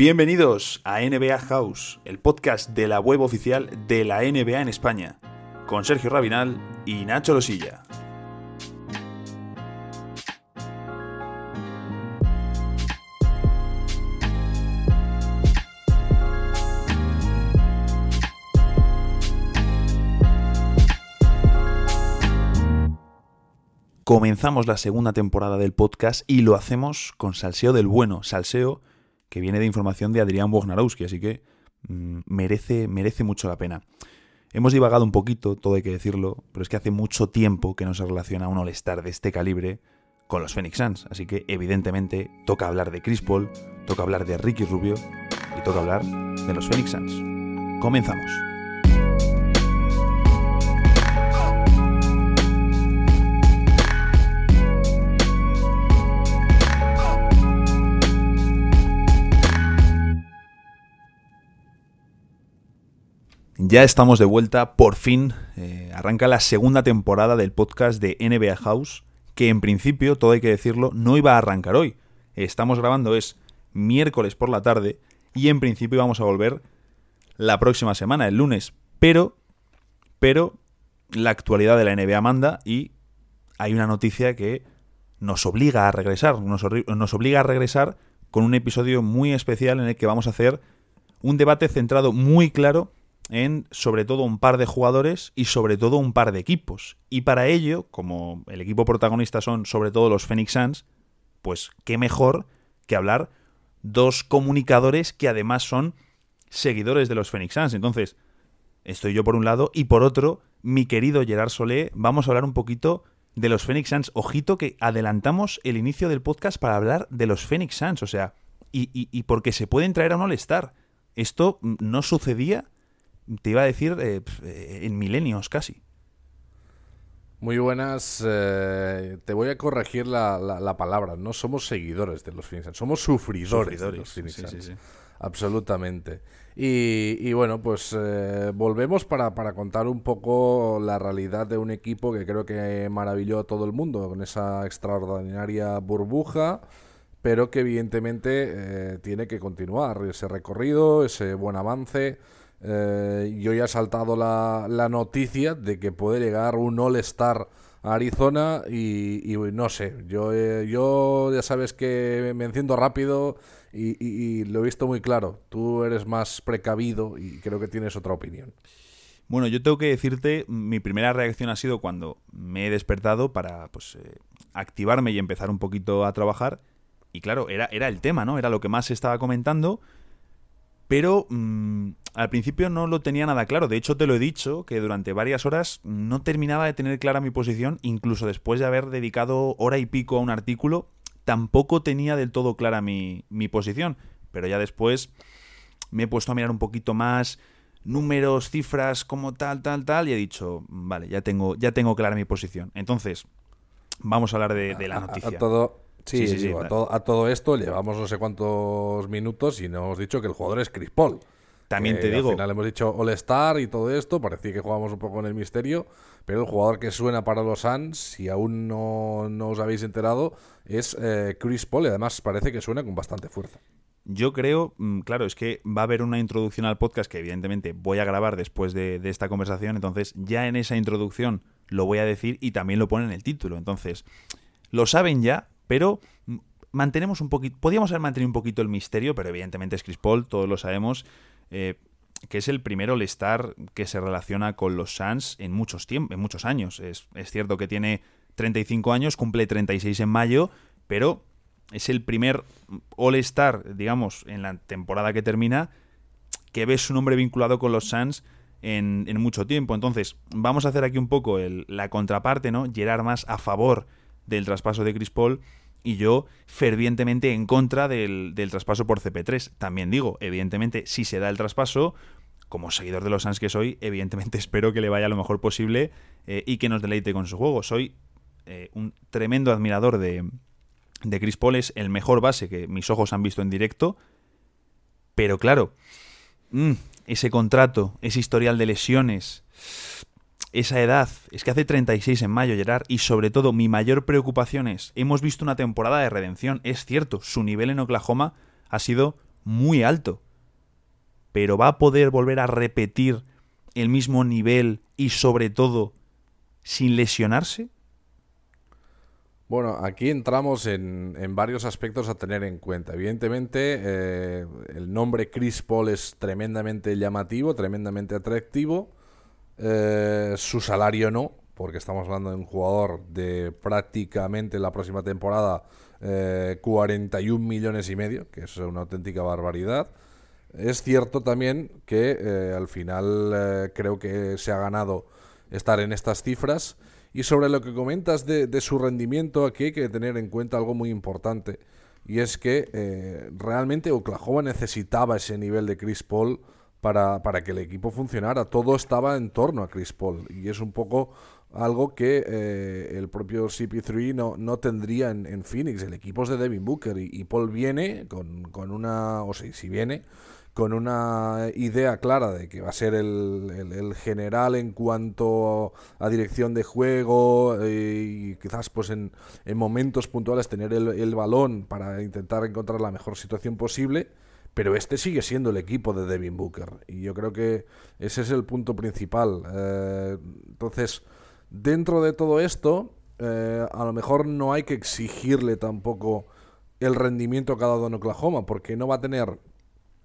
Bienvenidos a NBA House, el podcast de la web oficial de la NBA en España, con Sergio Rabinal y Nacho Losilla. Comenzamos la segunda temporada del podcast y lo hacemos con salseo del bueno, salseo que viene de información de Adrián Wojnarowski, así que mm, merece, merece mucho la pena. Hemos divagado un poquito, todo hay que decirlo, pero es que hace mucho tiempo que no se relaciona un All-Star de este calibre con los Phoenix Suns, así que evidentemente toca hablar de Chris Paul, toca hablar de Ricky Rubio y toca hablar de los Phoenix Suns. Comenzamos. Ya estamos de vuelta, por fin. Eh, arranca la segunda temporada del podcast de NBA House, que en principio, todo hay que decirlo, no iba a arrancar hoy. Estamos grabando es miércoles por la tarde y en principio íbamos a volver la próxima semana, el lunes. Pero, pero, la actualidad de la NBA manda y hay una noticia que nos obliga a regresar. Nos, nos obliga a regresar con un episodio muy especial en el que vamos a hacer un debate centrado muy claro en sobre todo un par de jugadores y sobre todo un par de equipos. Y para ello, como el equipo protagonista son sobre todo los Phoenix Suns, pues qué mejor que hablar dos comunicadores que además son seguidores de los Phoenix Suns. Entonces, estoy yo por un lado y por otro, mi querido Gerard Solé, vamos a hablar un poquito de los Phoenix Suns. Ojito que adelantamos el inicio del podcast para hablar de los Phoenix Suns, o sea, y, y porque se pueden traer a un. Esto no sucedía te iba a decir eh, eh, en milenios casi. Muy buenas. Eh, te voy a corregir la, palabra. No somos seguidores de los Phoenix somos sufridores, de los Phoenix Absolutamente. Y, bueno, pues volvemos para, para, contar un poco la realidad de un equipo que creo que maravilló a todo el mundo con esa extraordinaria burbuja, pero que evidentemente tiene que continuar ese recorrido, ese buen avance. Eh, yo ya he saltado la, noticia de que puede llegar un All-Star a Arizona y, no sé, yo, eh, yo ya sabes que me enciendo rápido y, lo he visto muy claro. Tú eres más precavido y creo que tienes otra opinión. Bueno, yo tengo que decirte, mi primera reacción ha sido cuando me he despertado para pues, eh, activarme y empezar un poquito a trabajar. Y claro, era, era el tema, ¿no? Era lo que más se estaba comentando pero mm, al principio no lo tenía nada claro. De hecho, te lo he dicho, que durante varias horas no terminaba de tener clara mi posición, incluso después de haber dedicado hora y pico a un artículo, tampoco tenía del todo clara mi, posición. Pero ya después me he puesto a mirar un poquito más números, cifras, como tal, tal, tal, y he dicho, vale, ya tengo, ya tengo clara mi posición. Entonces, vamos a hablar de, la noticia. todo, Sí, sí, sí, a, todo, esto llevamos no sé cuántos minutos y nos hemos dicho que el jugador es Chris Paul. También te digo. Al final hemos dicho All-Star y todo esto, parecía que jugábamos un poco en el misterio, pero el jugador que suena para los Suns, si aún no, os habéis enterado, es eh, Chris Paul y además parece que suena con bastante fuerza. Yo creo, mm, claro, es que va a haber una introducción al podcast que evidentemente voy a grabar después de, de esta conversación, entonces ya en esa introducción lo voy a decir y también lo pone en el título. Entonces, lo saben ya, pero mantenemos un poquito, podríamos haber mantenido un poquito el misterio, pero evidentemente es Chris Paul, todos lo sabemos, eh, que es el primero All-Star que se relaciona con los Suns en muchos, en muchos años. Es, cierto que tiene 35 años, cumple 36 en mayo, pero es el primer All-Star, digamos, en la temporada que termina, que ve su nombre vinculado con los Suns en, mucho tiempo. Entonces, vamos a hacer aquí un poco la contraparte, ¿no? Gerard más a favor del traspaso de Chris Paul y yo fervientemente en contra del, traspaso por CP3. También digo, evidentemente, si se da el traspaso, como seguidor de los Suns que soy, evidentemente espero que le vaya lo mejor posible eh, y que nos deleite con su juego. Soy eh, un tremendo admirador de, de Chris Paul, es el mejor base que mis ojos han visto en directo. Pero claro, mm, ese contrato, ese historial de lesiones, esa edad, es que hace 36 en mayo, Gerard, y sobre todo mi mayor preocupación es, hemos visto una temporada de redención, es cierto, su nivel en Oklahoma ha sido muy alto. Pero va a poder volver a repetir el mismo nivel y sobre todo sin lesionarse. Bueno, aquí entramos en, varios aspectos a tener en cuenta. Evidentemente, eh, el nombre Chris Paul es tremendamente llamativo, tremendamente atractivo. Eh, su salario no, porque estamos hablando de un jugador de prácticamente la próxima temporada 41 eh, millones y medio, que es una auténtica barbaridad. Es cierto también que al final creo que se ha ganado estar en estas cifras y sobre lo que comentas de, su rendimiento, aquí hay que tener en cuenta algo muy importante. Y es que eh, realmente Oklahoma necesitaba ese nivel de Chris Paul para, para, que el equipo funcionara. Todo estaba en torno a Chris Paul. Y es un poco algo que eh, el propio CP3 no, no tendría en, Phoenix. El equipo es de Devin Booker y, Paul viene con, con, una... O sea, si viene con una idea clara de que va a ser el, general en cuanto a dirección de juego eh, y quizás pues en, momentos puntuales tener el, balón para intentar encontrar la mejor situación posible, pero este sigue siendo el equipo de Devin Booker y yo creo que ese es el punto principal. Eh, entonces, dentro de todo esto, eh, a lo mejor no hay que exigirle tampoco el rendimiento que ha dado en Oklahoma, porque no va a tener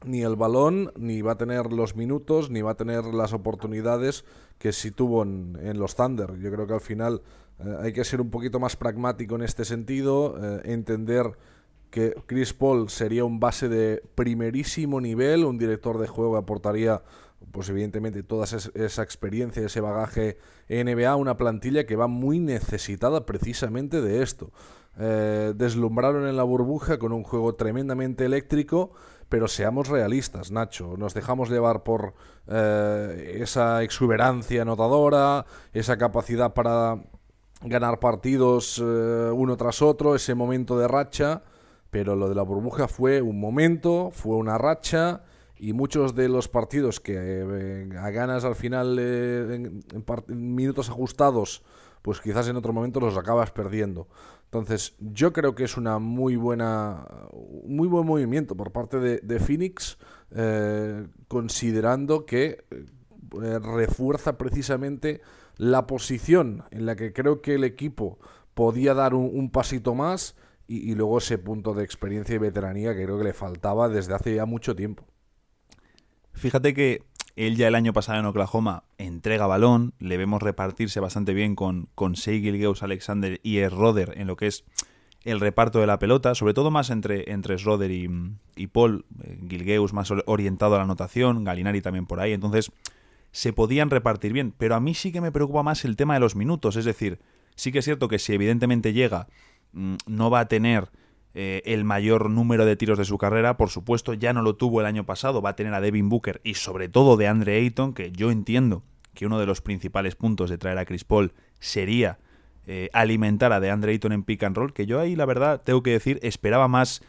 ni el balón, ni va a tener los minutos, ni va a tener las oportunidades que sí tuvo en, los Thunder. Yo creo que al final eh, hay que ser un poquito más pragmático en este sentido, entender que Chris Paul sería un base de primerísimo nivel, un director de juego que aportaría pues evidentemente toda esa experiencia, ese bagaje NBA, una plantilla que va muy necesitada precisamente de esto. Eh, deslumbraron en la burbuja con un juego tremendamente eléctrico pero seamos realistas, Nacho. Nos dejamos llevar por eh, esa exuberancia anotadora, esa capacidad para ganar partidos eh, uno tras otro, ese momento de racha, pero lo de la burbuja fue un momento, fue una racha y muchos de los partidos que eh, a ganas al final en, minutos ajustados, pues quizás en otro momento los acabas perdiendo. Entonces, yo creo que es una muy buena, muy buen movimiento por parte de, Phoenix, eh, considerando que eh, refuerza precisamente la posición en la que creo que el equipo podía dar un, pasito más y, y, luego ese punto de experiencia y veteranía que creo que le faltaba desde hace ya mucho tiempo. Fíjate que él ya el año pasado en Oklahoma entrega balón, le vemos repartirse bastante bien con, con Shea Gilgeous Alexander y Roder en lo que es el reparto de la pelota, sobre todo más entre, entre Schroeder y, Paul, eh, Gilgeous más orientado a la anotación, Galinari también por ahí, entonces se podían repartir bien, pero a mí sí que me preocupa más el tema de los minutos, es decir, sí que es cierto que si evidentemente llega, no va a tener eh, el mayor número de tiros de su carrera. Por supuesto, ya no lo tuvo el año pasado, va a tener a Devin Booker y sobre todo de Andre Ayton, que yo entiendo que uno de los principales puntos de traer a Chris Paul sería eh, alimentar a DeAndre Ayton en pick and roll, que yo ahí la verdad tengo que decir esperaba más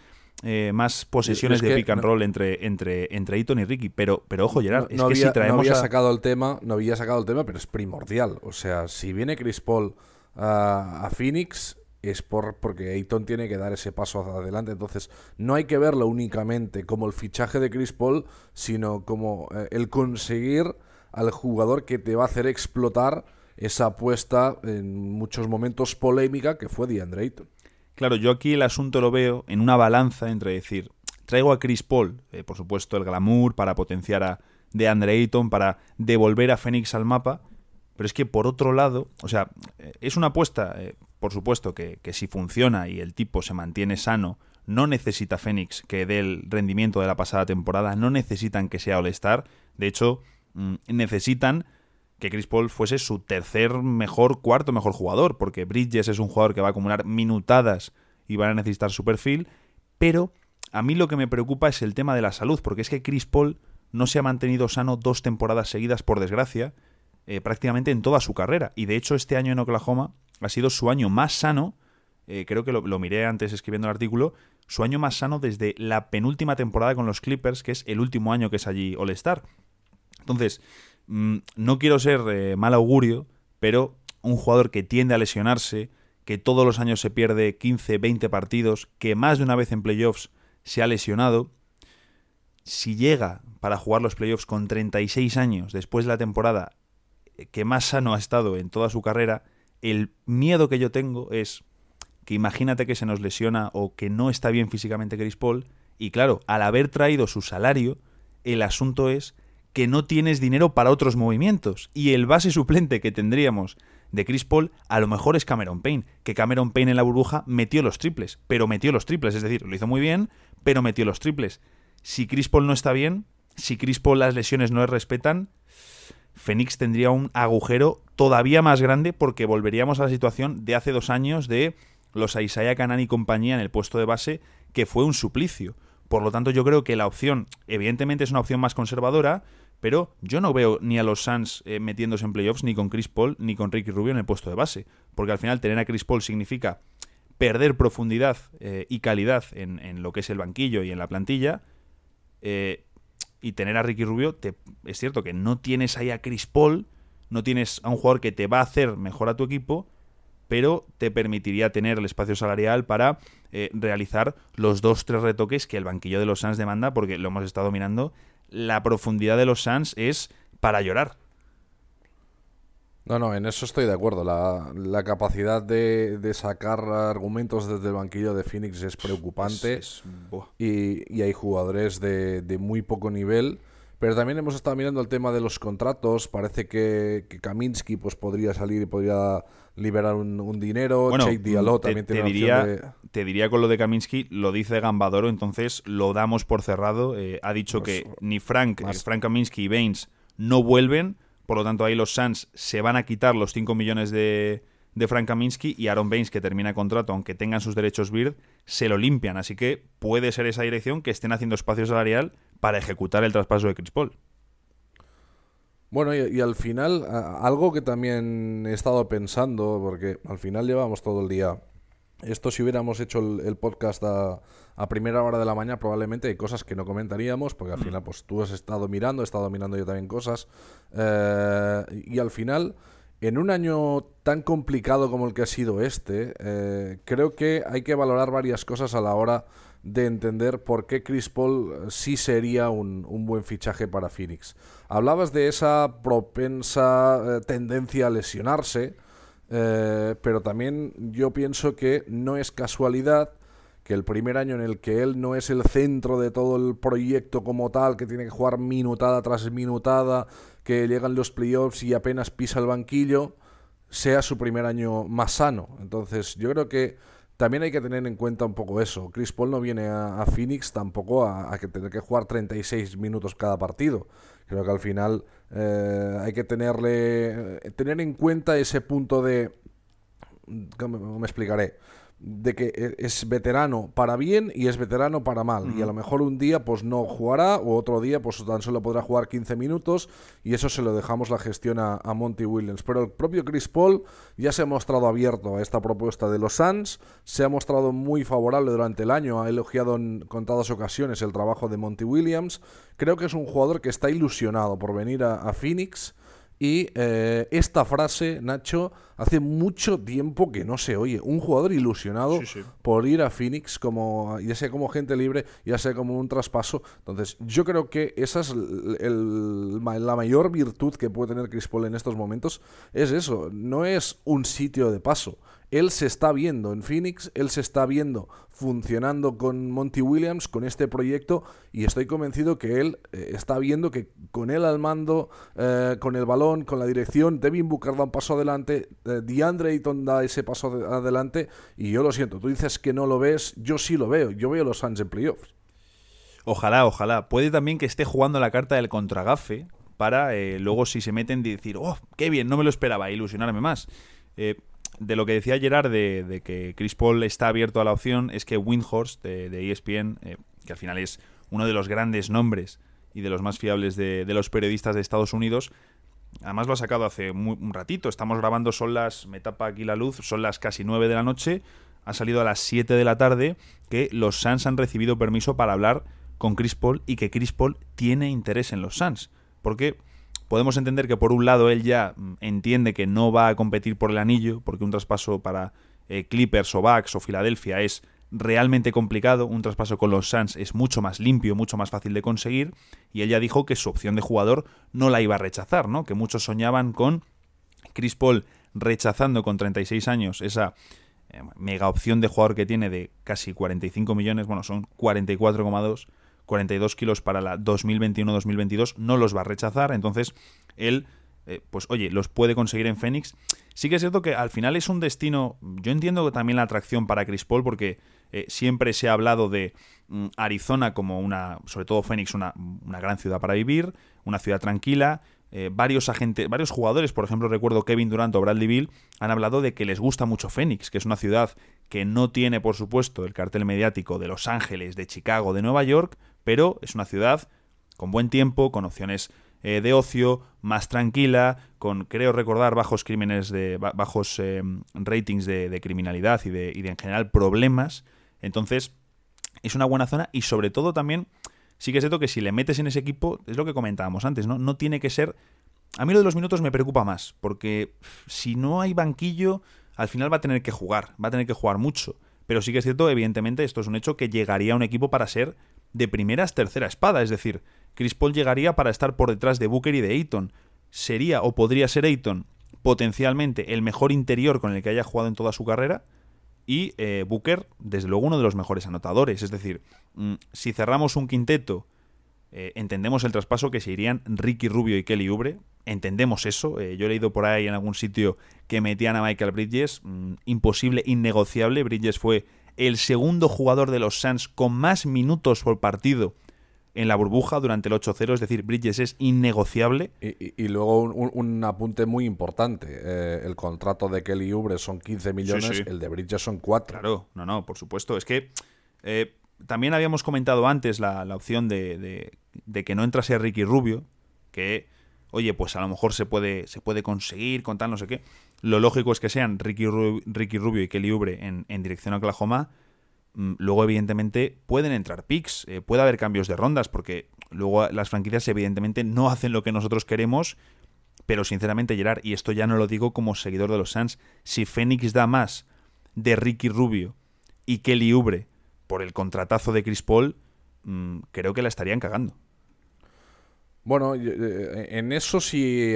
eh, más posesiones de pick and roll entre, entre, entre Ayton y Ricky. Pero, pero ojo, Gerard, es que si traemos. No había, sacado el tema, no había sacado el tema, pero es primordial. O sea, si viene Chris Paul a Phoenix, es por, porque Ayton tiene que dar ese paso hacia adelante. Entonces, no hay que verlo únicamente como el fichaje de Chris Paul, sino como eh, el conseguir al jugador que te va a hacer explotar esa apuesta en muchos momentos polémica que fue DeAndre Ayton. Claro, yo aquí el asunto lo veo en una balanza entre decir, traigo a Chris Paul, eh, por supuesto el glamour para potenciar a DeAndre Ayton, para devolver a Phoenix al mapa, pero es que por otro lado, o sea, eh, es una apuesta por supuesto que, si funciona y el tipo se mantiene sano, no necesita Fénix que dé el rendimiento de la pasada temporada, no necesitan que sea All-Star, de hecho, mm, necesitan que Chris Paul fuese su tercer mejor, cuarto mejor jugador, porque Bridges es un jugador que va a acumular minutadas y van a necesitar su perfil, pero a mí lo que me preocupa es el tema de la salud, porque es que Chris Paul no se ha mantenido sano dos temporadas seguidas, por desgracia, eh, prácticamente en toda su carrera, y de hecho este año en Oklahoma ha sido su año más sano, eh, creo que lo, miré antes escribiendo el artículo, su año más sano desde la penúltima temporada con los Clippers, que es el último año que es allí All-Star. Entonces, mm, no quiero ser eh, mal augurio, pero un jugador que tiende a lesionarse, que todos los años se pierde 15, 20 partidos, que más de una vez en playoffs se ha lesionado, si llega para jugar los playoffs con 36 años después de la temporada eh, que más sano ha estado en toda su carrera, el miedo que yo tengo es que imagínate que se nos lesiona o que no está bien físicamente Chris Paul, y claro, al haber traído su salario, el asunto es que no tienes dinero para otros movimientos. Y el base suplente que tendríamos de Chris Paul a lo mejor es Cameron Payne, que Cameron Payne en la burbuja metió los triples, pero metió los triples, es decir, lo hizo muy bien, pero metió los triples. Si Chris Paul no está bien, si Chris Paul las lesiones no le respetan, Phoenix tendría un agujero todavía más grande porque volveríamos a la situación de hace dos años de los Isaiah Canan y compañía en el puesto de base, que fue un suplicio. Por lo tanto, yo creo que la opción, evidentemente, es una opción más conservadora, pero yo no veo ni a los Suns eh, metiéndose en playoffs ni con Chris Paul ni con Ricky Rubio en el puesto de base, porque al final tener a Chris Paul significa perder profundidad eh, y calidad en, lo que es el banquillo y en la plantilla. Eh, y tener a Ricky Rubio, te, es cierto que no tienes ahí a Chris Paul, no tienes a un jugador que te va a hacer mejor a tu equipo, pero te permitiría tener el espacio salarial para eh, realizar los dos, tres retoques que el banquillo de los Suns demanda, porque lo hemos estado mirando, la profundidad de los Suns es para llorar. No, no, en eso estoy de acuerdo. La, capacidad de, sacar argumentos desde el banquillo de Phoenix es preocupante. y, hay jugadores de, muy poco nivel. Pero también hemos estado mirando el tema de los contratos. Parece que, que Kaminsky pues, podría salir y podría liberar un, dinero. Bueno, Diallo también te, diría, te diría con lo de Kaminsky, lo dice Gambadoro, entonces lo damos por cerrado. Eh, ha dicho pues que ni Frank, Frank Kaminsky y Baines no vuelven por lo tanto, ahí los Suns se van a quitar los 5 millones de, de Frank Kaminsky y Aaron Baines, que termina contrato, aunque tengan sus derechos Bird, se lo limpian. Así que puede ser esa dirección que estén haciendo espacio salarial para ejecutar el traspaso de Chris Paul. Bueno, y, al final, algo que también he estado pensando, porque al final llevamos todo el día. Esto si hubiéramos hecho el podcast a, a primera hora de la mañana probablemente hay cosas que no comentaríamos, porque al mm. final pues tú has estado mirando, he estado mirando yo también cosas, eh, y al final, en un año tan complicado como el que ha sido este, eh, creo que hay que valorar varias cosas a la hora de entender por qué Chris Paul sí sería un, buen fichaje para Phoenix. Hablabas de esa propensa eh, tendencia a lesionarse, pero también yo pienso que no es casualidad que el primer año en el que él no es el centro de todo el proyecto como tal, que tiene que jugar minutada tras minutada, que llegan los playoffs y apenas pisa el banquillo, sea su primer año más sano. Entonces, yo creo que también hay que tener en cuenta un poco eso. Chris Paul no viene a, Phoenix tampoco a, que tener que jugar 36 minutos cada partido. Creo que al final eh, hay que tenerle tener en cuenta ese punto de ¿cómo me explicaré? De que e, es veterano para bien y es veterano para mal. Y a lo mejor un día pues no jugará o otro día pues tan solo podrá jugar 15 minutos y eso se lo dejamos la gestión a, Monty Williams. Pero el propio Chris Paul ya se ha mostrado abierto a esta propuesta de los Suns, se ha mostrado muy favorable durante el año, ha elogiado en contadas ocasiones el trabajo de Monty Williams. Creo que es un jugador que está ilusionado por venir a Phoenix y eh, esta frase, Nacho, hace mucho tiempo que no se oye. Un jugador ilusionado por ir a Phoenix, como, ya sea como gente libre, ya sea como un traspaso. Entonces, yo creo que esa es la mayor virtud que puede tener Chris Paul en estos momentos. Es eso, no es un sitio de paso él se está viendo en Phoenix, él se está viendo funcionando con Monty Williams, con este proyecto, y estoy convencido que él eh, está viendo que con él al mando, eh, con el balón, con la dirección, Devin Booker da un paso adelante, eh, DeAndre Ayton da ese paso adelante, y yo lo siento, tú dices que no lo ves, yo sí lo veo, yo veo los Suns en playoffs. Ojalá, ojalá. Puede también que esté jugando la carta del contragafe para luego si se meten decir, oh, qué bien, no me lo esperaba, ilusionarme más. Eh, de lo que decía Gerard de, que Chris Paul está abierto a la opción es que Windhorst de, ESPN, e eh, que al final es uno de los grandes nombres y de los más fiables de, los periodistas de Estados Unidos, además lo ha sacado hace un ratito, estamos grabando, son las, me tapa aquí la luz, son las casi 9 de la noche, ha salido a las 7 de la tarde que los Suns han recibido permiso para hablar con Chris Paul y que Chris Paul tiene interés en los Suns, porque podemos entender que por un lado él ya mm, entiende que no va a competir por el anillo, porque un traspaso para eh, Clippers o Bucks o Filadelfia es realmente complicado, un traspaso con los Suns es mucho más limpio, mucho más fácil de conseguir, y él ya dijo que su opción de jugador no la iba a rechazar, ¿no? Que muchos soñaban con Chris Paul rechazando con 36 años esa eh, mega opción de jugador que tiene de casi 45 millones, bueno, son 44,2, 42 kilos para la 2021-2022, no los va a rechazar, entonces él, eh, pues oye, los puede conseguir en Phoenix. Sí que es cierto que al final es un destino, yo entiendo también la atracción para Chris Paul porque eh, siempre se ha hablado de mm, Arizona como una, sobre todo Phoenix, una, una gran ciudad para vivir, una ciudad tranquila, eh, varios agentes, varios jugadores, por ejemplo, recuerdo Kevin Durant o Bradley Bill, han hablado de que les gusta mucho Phoenix, que es una ciudad que no tiene, por supuesto, el cartel mediático de Los Ángeles, de Chicago, de Nueva York, pero es una ciudad con buen tiempo, con opciones eh, de ocio, más tranquila, con, creo recordar, bajos crímenes de bajos eh, ratings de, criminalidad y de, y de en general problemas. Entonces, es una buena zona y sobre todo también sí que es cierto que si le metes en ese equipo, es lo que comentábamos antes, ¿no? No tiene que ser... A mí lo de los minutos me preocupa más, porque si no hay banquillo, al final va a tener que jugar, va a tener que jugar mucho. Pero sí que es cierto, evidentemente, esto es un hecho que llegaría a un equipo para ser de primeras tercera espada, es decir, Chris Paul llegaría para estar por detrás de Booker y de Ayton. Sería o podría ser Ayton potencialmente el mejor interior con el que haya jugado en toda su carrera, y eh, Booker, desde luego, uno de los mejores anotadores. Es decir, mm, si cerramos un quinteto, eh, entendemos el traspaso que se irían Ricky Rubio y Kelly Ubre. Entendemos eso. Eh, yo he leído por ahí en algún sitio que metían a Michael Bridges. Mm, imposible, innegociable. Bridges fue el segundo jugador de los Suns con más minutos por partido en la burbuja durante el 8-0, es decir, Bridges es innegociable. Y, luego un, apunte muy importante, eh, el contrato de Kelly Ubre son 15 millones, el de Bridges son 4. Claro, no, no, por supuesto, es que eh, también habíamos comentado antes la, opción de, que no entrase Ricky Rubio, que, oye, pues a lo mejor se puede, se puede conseguir con tal no sé qué. Lo lógico es que sean Ricky, Rubio, y Kelly Ubre en, dirección a Oklahoma Mm, luego, evidentemente, pueden entrar picks, eh, puede haber cambios de rondas, porque luego las franquicias, evidentemente, no hacen lo que nosotros queremos. Pero sinceramente, Gerard, y esto ya no lo digo como seguidor de los Suns, si Phoenix da más de Ricky Rubio y Kelly Ubre por el contratazo de Chris Paul, mm, creo que la estarían cagando. Bueno, eh, en eso sí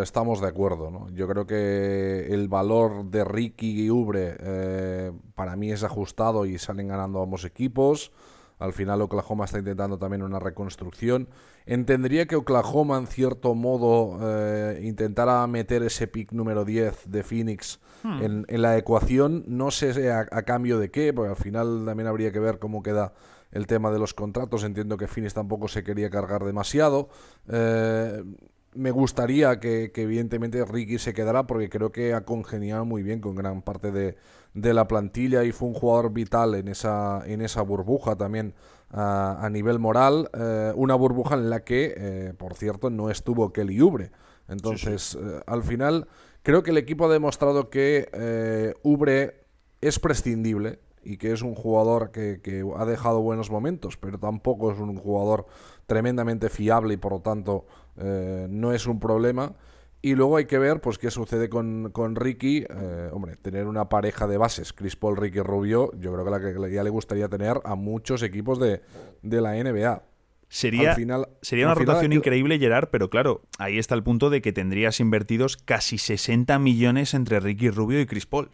estamos de acuerdo. ¿no? Yo creo que el valor de Ricky y Ubre eh, para mí es ajustado y salen ganando ambos equipos. Al final Oklahoma está intentando también una reconstrucción. Entendería que Oklahoma en cierto modo eh, intentara meter ese pick número 10 de Phoenix hmm. en, la ecuación. No sé a, a, cambio de qué, porque al final también habría que ver cómo queda el tema de los contratos. Entiendo que Finis tampoco se quería cargar demasiado. Eh, me gustaría que, evidentemente Ricky se quedara porque creo que ha congeniado muy bien con gran parte de, la plantilla y fue un jugador vital en esa, en esa burbuja también a, nivel moral. Eh, una burbuja en la que, eh, por cierto, no estuvo Kelly Ubre. Entonces, al final, creo que el equipo ha demostrado que Ubre es prescindible y que es un jugador que, ha dejado buenos momentos, pero tampoco es un jugador tremendamente fiable y por lo tanto eh, no es un problema. Y luego hay que ver pues qué sucede con, con Ricky. Eh, hombre, tener una pareja de bases, Chris Paul, Ricky Rubio, yo creo que la que ya le gustaría tener a muchos equipos de, la NBA. Sería, sería una rotación increíble, Gerard, pero claro, ahí está el punto de que tendrías invertidos casi 60 millones entre Ricky Rubio y Chris Paul.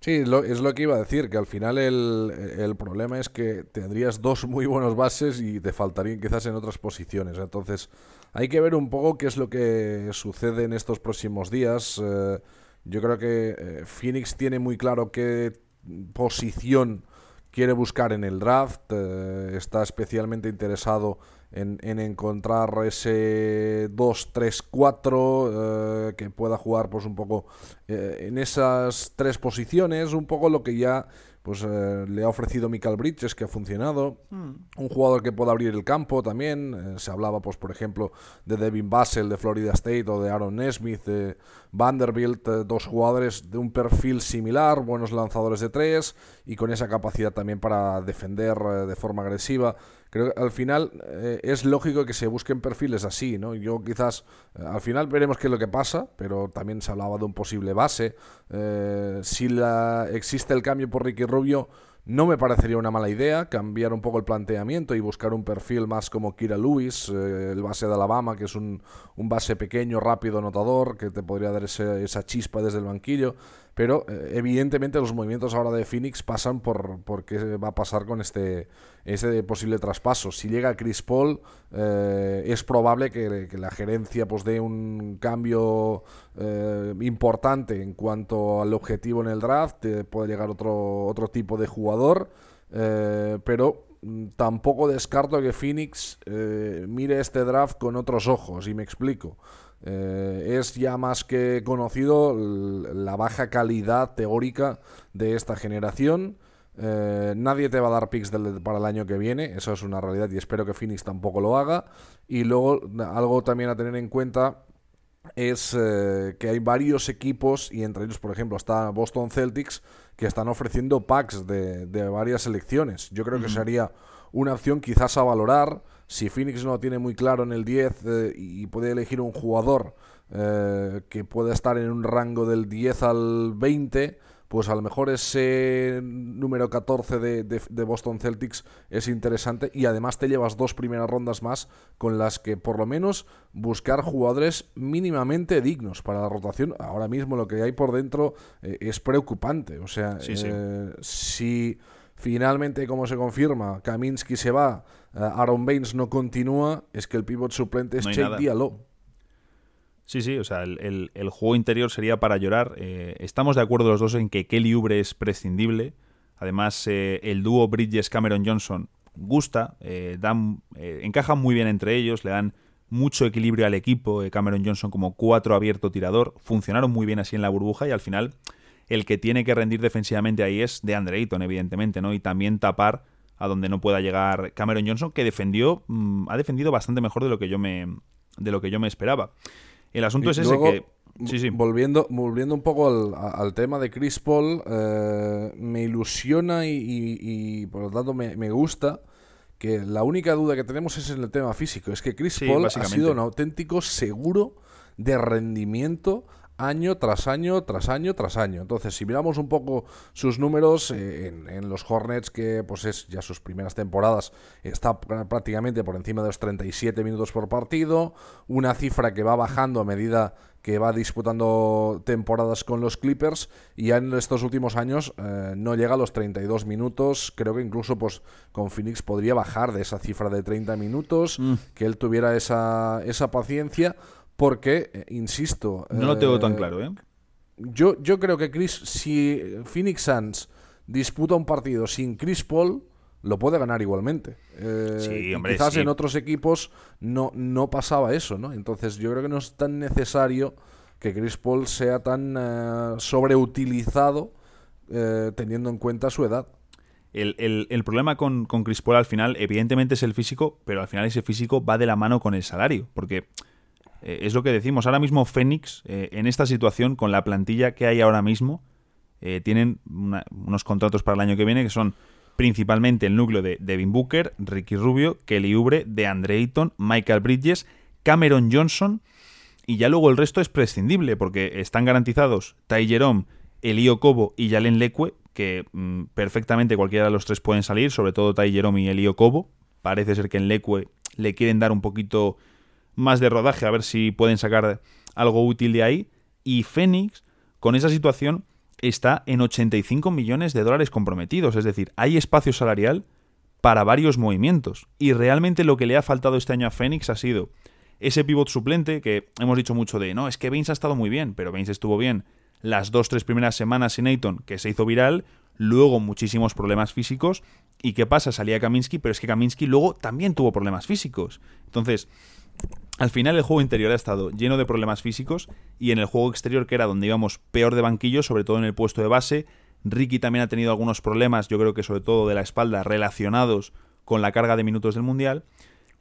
Sí, es lo que iba a decir, que al final el, problema es que tendrías dos muy buenos bases y te faltarían quizás en otras posiciones. Entonces, hay que ver un poco qué es lo que sucede en estos próximos días. Eh, yo creo que eh, Phoenix tiene muy claro qué posición quiere buscar en el draft, eh, está especialmente interesado en, encontrar ese 2-3-4 eh, que pueda jugar pues un poco eh, en esas tres posiciones, un poco lo que ya pues eh, le ha ofrecido Michael Bridges, que ha funcionado. Hmm. Un jugador que pueda abrir el campo también. Eh, se hablaba, pues por ejemplo, de Devin Basel de Florida State o de Aaron Nesmith de Vanderbilt. Eh, dos jugadores de un perfil similar, buenos lanzadores de tres y con esa capacidad también para defender de forma agresiva. Creo que al final eh, es lógico que se busquen perfiles así, ¿no? Yo quizás, eh, al final veremos qué es lo que pasa, pero también se hablaba de un posible base. Eh, si la, existe el cambio por Ricky Rubio, no me parecería una mala idea cambiar un poco el planteamiento y buscar un perfil más como Kira Lewis, el base de Alabama, que es un, un, base pequeño, rápido, anotador, que te podría dar esa chispa desde el banquillo. Pero eh, evidentemente los movimientos ahora de Phoenix pasan por, por qué va a pasar con este, ese posible traspaso. Si llega Chris Paul, eh, es probable que, la gerencia pues, dé un cambio eh, importante en cuanto al objetivo en el draft. puede llegar otro, otro tipo de jugador, pero mm, tampoco descarto que Phoenix mire este draft con otros ojos, y me explico. Eh, es ya más que conocido la baja calidad teórica de esta generación. Eh, nadie te va a dar picks para el año que viene, eso es una realidad y espero que Phoenix tampoco lo haga. Y luego algo también a tener en cuenta es eh, que hay varios equipos, y entre ellos, por ejemplo, está Boston Celtics, que están ofreciendo packs de, varias selecciones. Yo creo que sería una opción quizás a valorar si Phoenix no tiene muy claro en el 10 eh, y puede elegir un jugador eh, que pueda estar en un rango del 10 al 20, pues a lo mejor ese número 14 de, Boston Celtics es interesante y además te llevas dos primeras rondas más con las que por lo menos buscar jugadores mínimamente dignos para la rotación. Ahora mismo lo que hay por dentro eh, es preocupante. O sea, si finalmente, como se confirma, Kaminsky se va eh, Aaron Baines no continúa, es que el pivot suplente es no Diallo. Sí, sí, o sea, el, juego interior sería para llorar. Eh, estamos de acuerdo los dos en que Kelly Ubre es prescindible. Además, eh, el dúo Bridges-Cameron Johnson gusta, dan, encajan muy bien entre ellos, le dan mucho equilibrio al equipo. Cameron Johnson como cuatro abierto tirador. Funcionaron muy bien así en la burbuja y al final el que tiene que rendir defensivamente ahí es de Andre Ayton, evidentemente, ¿no? Y también tapar a donde no pueda llegar Cameron Johnson, que defendió, mm, ha defendido bastante mejor de lo que yo me, de lo que yo me esperaba. El asunto es ese que... Sí, sí. Volviendo, volviendo un poco al, tema de Chris Paul, eh, me ilusiona y, por lo tanto me, gusta que la única duda que tenemos es en el tema físico. Es que Chris Paul ha sido un auténtico seguro de rendimiento año tras año, tras año, tras año. Entonces, si miramos un poco sus números eh, en, los Hornets, que pues es ya sus primeras temporadas, está prácticamente por encima de los 37 minutos por partido, una cifra que va bajando a medida que va disputando temporadas con los Clippers y ya en estos últimos años eh, no llega a los 32 minutos, creo que incluso pues con Phoenix podría bajar de esa cifra de 30 minutos, mm. que él tuviera esa, esa paciencia porque, eh, insisto... No lo tengo tan eh, claro, ¿eh? Yo, yo creo que Chris, si Phoenix Suns disputa un partido sin Chris Paul, lo puede ganar igualmente. Eh, sí, hombre, quizás en otros equipos no, no pasaba eso, ¿no? Entonces yo creo que no es tan necesario que Chris Paul sea tan sobreutilizado teniendo en cuenta su edad. El, problema con, con, Chris Paul al final, evidentemente, es el físico, pero al final ese físico va de la mano con el salario, porque eh, es lo que decimos. Ahora mismo Phoenix, eh, en esta situación, con la plantilla que hay ahora mismo, eh, tienen unos contratos para el año que viene que son principalmente el núcleo de Devin Booker, Ricky Rubio, Kelly Ubre, de Andre Ayton, Michael Bridges, Cameron Johnson y ya luego el resto es prescindible porque están garantizados Ty Jerome, Elio Cobo y Jalen Leque, que mm, perfectamente cualquiera de los tres pueden salir, sobre todo Ty Jerome y Elio Cobo. Parece ser que en Leque le quieren dar un poquito más de rodaje, a ver si pueden sacar algo útil de ahí. Y Phoenix, con esa situación, está en 85 millones de dólares comprometidos. Es decir, hay espacio salarial para varios movimientos. Y realmente lo que le ha faltado este año a Phoenix ha sido ese pivot suplente que hemos dicho mucho de, no, es que Baines ha estado muy bien, pero Baines estuvo bien las dos, tres primeras semanas sin Ayton, que se hizo viral, luego muchísimos problemas físicos. ¿Y qué pasa? Salía Kaminsky, pero es que Kaminsky luego también tuvo problemas físicos. Entonces, al final el juego interior ha estado lleno de problemas físicos y en el juego exterior, que era donde íbamos peor de banquillo, sobre todo en el puesto de base, Ricky también ha tenido algunos problemas, yo creo que sobre todo de la espalda, relacionados con la carga de minutos del Mundial.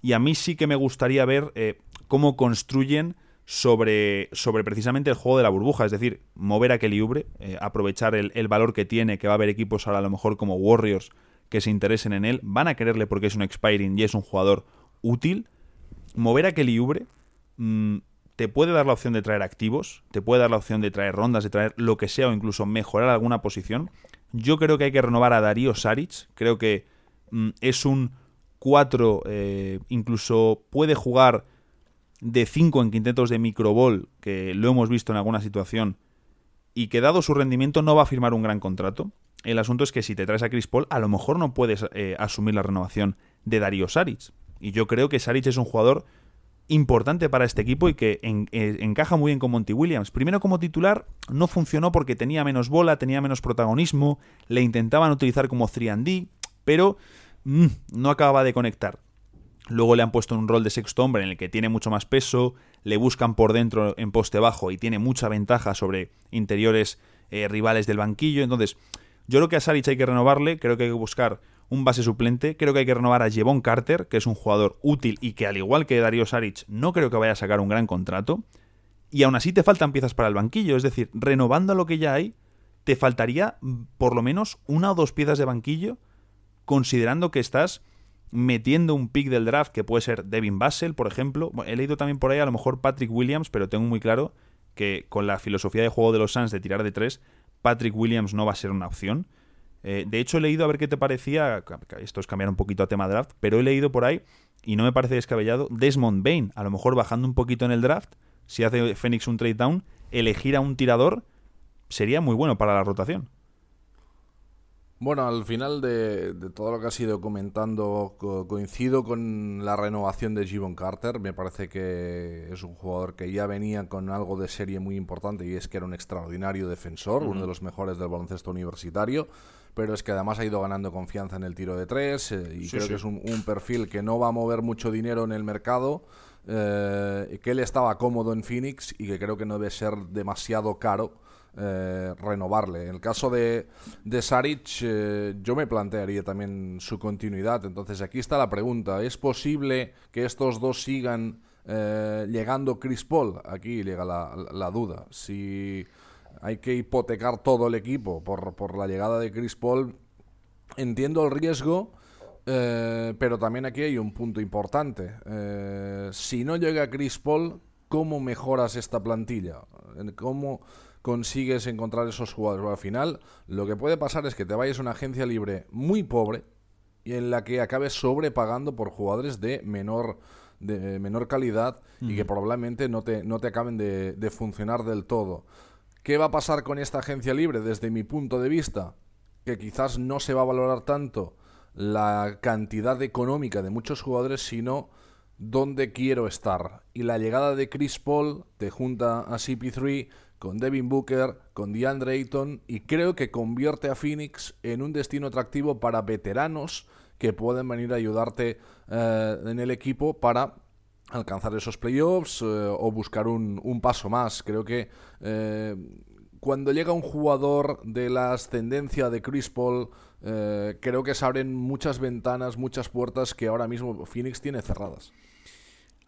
Y a mí sí que me gustaría ver eh, cómo construyen sobre, sobre precisamente el juego de la burbuja, es decir, mover a Kelly eh, aprovechar el, el valor que tiene, que va a haber equipos ahora a lo mejor como Warriors que se interesen en él, van a quererle porque es un expiring y es un jugador útil. Mover a Kelly mm, te puede dar la opción de traer activos, te puede dar la opción de traer rondas, de traer lo que sea o incluso mejorar alguna posición. Yo creo que hay que renovar a Darío Saric, creo que mm, es un 4, eh, incluso puede jugar de 5 en quintetos de microbol, que lo hemos visto en alguna situación, y que dado su rendimiento no va a firmar un gran contrato. El asunto es que si te traes a Chris Paul, a lo mejor no puedes eh, asumir la renovación de Darío Saric. Y yo creo que Saric es un jugador importante para este equipo y que eh, encaja muy bien con Monty Williams. Primero como titular no funcionó porque tenía menos bola, tenía menos protagonismo, le intentaban utilizar como 3D, pero mm, no acababa de conectar. Luego le han puesto un rol de sexto hombre en el que tiene mucho más peso, le buscan por dentro en poste bajo y tiene mucha ventaja sobre interiores eh, rivales del banquillo. Entonces, yo creo que a Saric hay que renovarle, creo que hay que buscar un base suplente, creo que hay que renovar a Jevon Carter, que es un jugador útil y que al igual que Darío Saric no creo que vaya a sacar un gran contrato. Y aún así te faltan piezas para el banquillo, es decir, renovando lo que ya hay, te faltaría por lo menos una o dos piezas de banquillo, considerando que estás metiendo un pick del draft que puede ser Devin Basel, por ejemplo. he leído también por ahí a lo mejor Patrick Williams, pero tengo muy claro que con la filosofía de juego de los Suns de tirar de tres, Patrick Williams no va a ser una opción. Eh, de hecho, he leído a ver qué te parecía. Esto es cambiar un poquito a tema draft, pero he leído por ahí y no me parece descabellado. Desmond Bain, a lo mejor bajando un poquito en el draft, si hace Phoenix un trade down, elegir a un tirador sería muy bueno para la rotación. Bueno, al final de, todo lo que has ido comentando, coincido con la renovación de Jivon Carter. Me parece que es un jugador que ya venía con algo de serie muy importante y es que era un extraordinario defensor, uno de los mejores del baloncesto universitario. Pero es que además ha ido ganando confianza en el tiro de tres eh, y creo que es un, perfil que no va a mover mucho dinero en el mercado. Eh, que él estaba cómodo en Phoenix y que creo que no debe ser demasiado caro eh, renovarle. En el caso de, de Saric, eh, yo me plantearía también su continuidad. Entonces aquí está la pregunta. ¿Es posible que estos dos sigan eh, llegando Chris Paul? Aquí llega la, duda. Si hay que hipotecar todo el equipo por, por la llegada de Chris Paul, entiendo el riesgo. pero también aquí hay un punto importante. si no llega Chris Paul, ¿cómo mejoras esta plantilla? ¿Cómo, consigues encontrar esos jugadores. al final, lo que puede pasar es que te vayas a una agencia libre muy pobre y en la que acabes sobrepagando por jugadores de menor de menor calidad y que probablemente no te, no te acaben de, de funcionar del todo. ¿Qué va a pasar con esta agencia libre desde mi punto de vista? Que quizás no se va a valorar tanto la cantidad económica de muchos jugadores, sino dónde quiero estar. Y la llegada de Chris Paul te junta a CP3 con Devin Booker, con DeAndre Ayton y creo que convierte a Phoenix en un destino atractivo para veteranos que pueden venir a ayudarte eh, en el equipo para alcanzar esos playoffs eh, o buscar un, paso más. Creo que eh, cuando llega un jugador de la ascendencia de Chris Paul, creo que se abren muchas ventanas, muchas puertas que ahora mismo Phoenix tiene cerradas.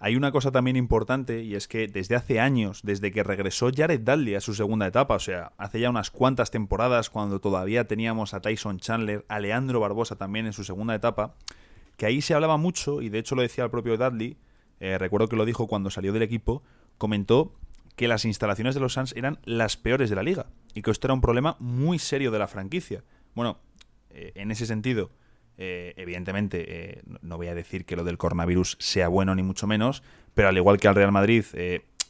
Hay una cosa también importante y es que desde hace años, desde que regresó Jared Dudley a su segunda etapa, o sea, hace ya unas cuantas temporadas cuando todavía teníamos a Tyson Chandler, a Leandro Barbosa también en su segunda etapa, que ahí se hablaba mucho y de hecho lo decía el propio Dudley, eh, recuerdo que lo dijo cuando salió del equipo, comentó que las instalaciones de los Suns eran las peores de la liga y que esto era un problema muy serio de la franquicia. Bueno, eh, en ese sentido, eh, evidentemente, no voy a decir que lo del coronavirus sea bueno ni mucho menos, pero al igual que al Real Madrid,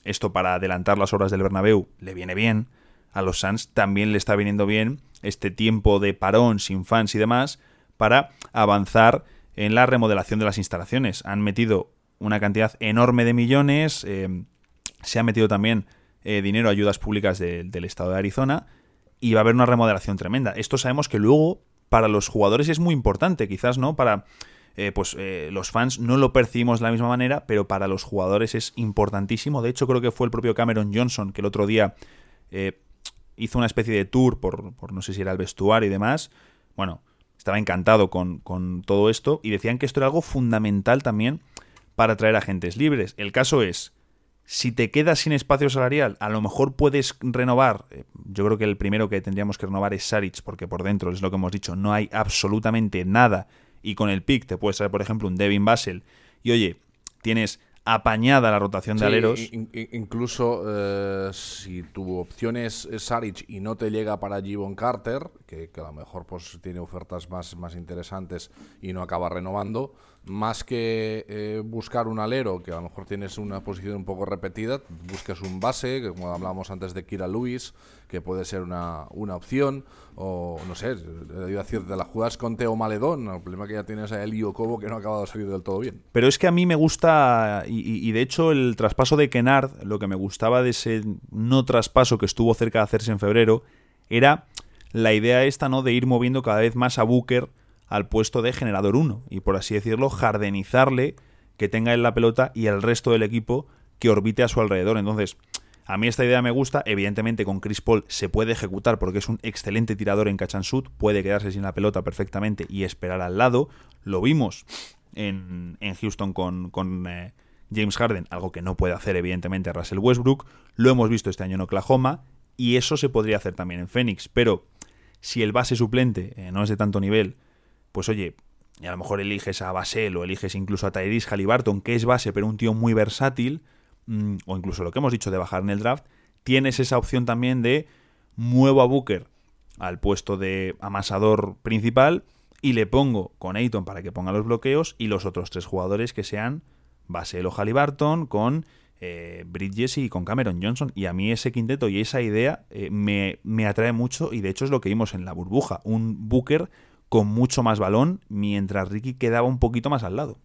esto para adelantar las obras del Bernabéu le viene bien. A los Suns también le está viniendo bien este tiempo de parón sin fans y demás para avanzar en la remodelación de las instalaciones. Han metido una cantidad enorme de millones, se ha metido también dinero a ayudas públicas del estado de Arizona y va a haber una remodelación tremenda. Esto sabemos que luego para los jugadores es muy importante, quizás no para eh, pues eh, los fans no lo percibimos de la misma manera, pero para los jugadores es importantísimo. De hecho, creo que fue el propio Cameron Johnson que el otro día eh, hizo una especie de tour por, por, no sé si era el vestuario y demás. Bueno, estaba encantado con, con todo esto y decían que esto era algo fundamental también para traer agentes libres. El caso es, Si te quedas sin espacio salarial, a lo mejor puedes renovar. Eh, yo creo que el primero que tendríamos que renovar es Saric, porque por dentro es lo que hemos dicho, no hay absolutamente nada. Y con el pick te puede salir, por ejemplo, un Devin Basel. Y oye, tienes apañada la rotación de aleros. incluso eh, si tu opción es, Saric y no te llega para Givon Carter, que, a lo mejor pues tiene ofertas más, más interesantes y no acaba renovando, más que eh, buscar un alero, que a lo mejor tienes una posición un poco repetida, busques un base, como hablábamos antes de Kira Lewis, que puede ser una, una opción, o no sé, iba a decir, de las jugadas con Teo Maledón, el problema que ya tienes a Elio Cobo que no ha acabado de salir del todo bien. Pero es que a mí me gusta, y, y de hecho el traspaso de Kennard, lo que me gustaba de ese no traspaso que estuvo cerca de hacerse en febrero, era la idea esta, ¿no? De ir moviendo cada vez más a Booker al puesto de generador 1 y por así decirlo jardenizarle que tenga en la pelota y el resto del equipo que orbite a su alrededor. Entonces, a mí esta idea me gusta, evidentemente con Chris Paul se puede ejecutar porque es un excelente tirador en catch and shoot, puede quedarse sin la pelota perfectamente y esperar al lado. Lo vimos en, Houston con, con eh, James Harden, algo que no puede hacer evidentemente Russell Westbrook, lo hemos visto este año en Oklahoma y eso se podría hacer también en Phoenix, pero si el base suplente eh, no es de tanto nivel, pues oye, a lo mejor eliges a Basel o eliges incluso a Tyrese Halliburton, que es base, pero un tío muy versátil, mm, o incluso lo que hemos dicho de bajar en el draft, tienes esa opción también de muevo a Booker al puesto de amasador principal y le pongo con Ayton para que ponga los bloqueos y los otros tres jugadores que sean Basel o Halliburton con eh, Bridges y con Cameron Johnson. Y a mí ese quinteto y esa idea eh, me, me, atrae mucho y de hecho es lo que vimos en la burbuja. Un Booker con mucho más balón, mientras Ricky quedaba un poquito más al lado.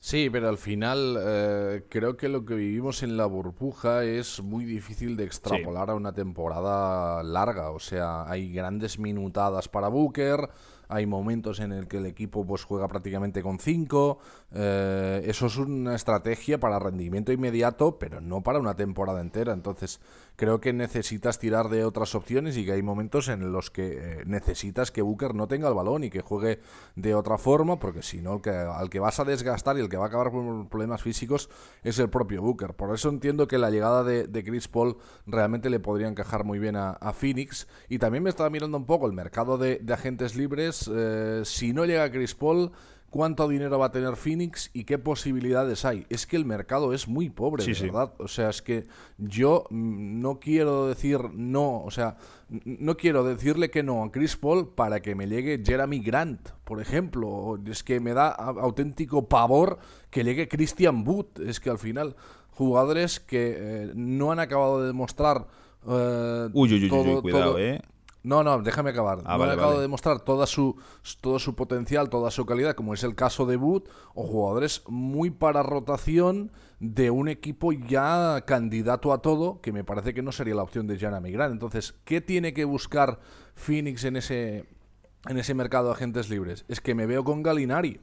Sí, pero al final eh, creo que lo que vivimos en la burbuja es muy difícil de extrapolar a una temporada larga. O sea, hay grandes minutadas para Booker, hay momentos en el que el equipo pues juega prácticamente con 5. Eh, eso es una estrategia para rendimiento inmediato, pero no para una temporada entera. Entonces, creo que necesitas tirar de otras opciones y que hay momentos en los que eh, necesitas que Booker no tenga el balón y que juegue de otra forma, porque si no, al que vas a desgastar y el que va a acabar con problemas físicos es el propio Booker. Por eso entiendo que la llegada de, Chris Paul realmente le podría encajar muy bien a, Phoenix. Y también me estaba mirando un poco el mercado de, agentes libres. Eh, si no llega Chris Paul cuánto dinero va a tener Phoenix y qué posibilidades hay. Es que el mercado es muy pobre, de verdad. O sea, es que yo no quiero decir no, o sea, no quiero decirle que no a Chris Paul para que me llegue Jeremy Grant, por ejemplo. Es que me da auténtico pavor que llegue Christian Wood. Es que al final, jugadores que eh, no han acabado de demostrar. Eh, uy, uy, uy, cuidado, eh. No, no, déjame acabar. Ah, no he acabado de demostrar toda su, todo su potencial, toda su calidad, como es el caso de Boot, o jugadores muy para rotación de un equipo ya candidato a todo, que me parece que no sería la opción de Jana Grant. Entonces, ¿qué tiene que buscar Phoenix en ese, en ese mercado de agentes libres? Es que me veo con Galinari.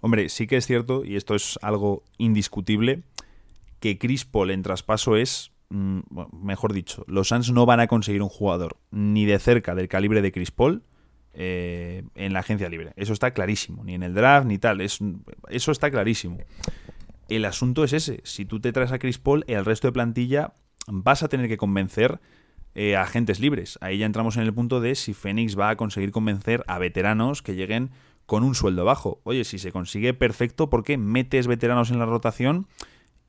Hombre, sí que es cierto, y esto es algo indiscutible, que Chris Paul en traspaso es Mm, mejor dicho, los Suns no van a conseguir un jugador ni de cerca del calibre de Chris Paul eh, en la agencia libre. Eso está clarísimo, ni en el draft ni tal. Es, eso está clarísimo. El asunto es ese. Si tú te traes a Chris Paul, el resto de plantilla vas a tener que convencer eh, a agentes libres. Ahí ya entramos en el punto de si Phoenix va a conseguir convencer a veteranos que lleguen con un sueldo bajo. Oye, si se consigue perfecto, ¿por qué metes veteranos en la rotación?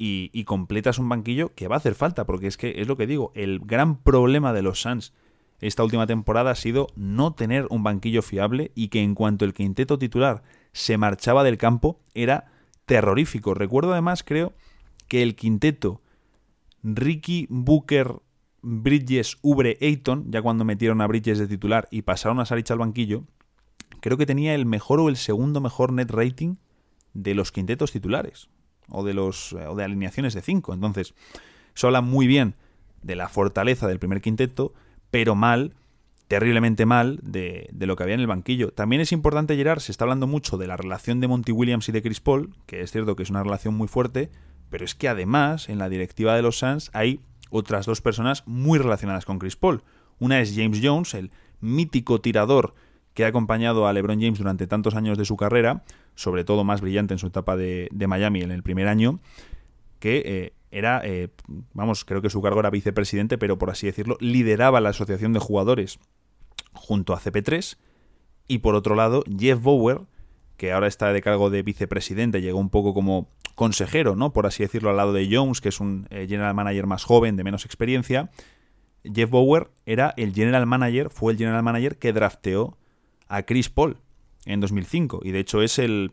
Y, completas un banquillo que va a hacer falta, porque es que es lo que digo, el gran problema de los Suns esta última temporada ha sido no tener un banquillo fiable y que en cuanto el quinteto titular se marchaba del campo era terrorífico. Recuerdo además, creo, que el quinteto Ricky Booker, Bridges, Ubre, Ayton, ya cuando metieron a Bridges de titular y pasaron a Saric al banquillo, creo que tenía el mejor o el segundo mejor net rating de los quintetos titulares o de, los, o de alineaciones de 5. Entonces, eso habla muy bien de la fortaleza del primer quinteto, pero mal, terriblemente mal, de, de, lo que había en el banquillo. También es importante, Gerard, se está hablando mucho de la relación de Monty Williams y de Chris Paul, que es cierto que es una relación muy fuerte, pero es que además en la directiva de los Suns hay otras dos personas muy relacionadas con Chris Paul. Una es James Jones, el mítico tirador que ha acompañado a LeBron James durante tantos años de su carrera, sobre todo más brillante en su etapa de, Miami en el primer año. que era, vamos, creo que su cargo era vicepresidente, pero por así decirlo, lideraba la asociación de jugadores junto a CP3. Y por otro lado, Jeff Bower, que ahora está de cargo de vicepresidente, llegó un poco como consejero, ¿no? Por así decirlo, al lado de Jones, que es un general manager más joven, de menos experiencia. Jeff Bower era el general manager, fue el general manager que drafteó a Chris Paul en 2005 y de hecho es el,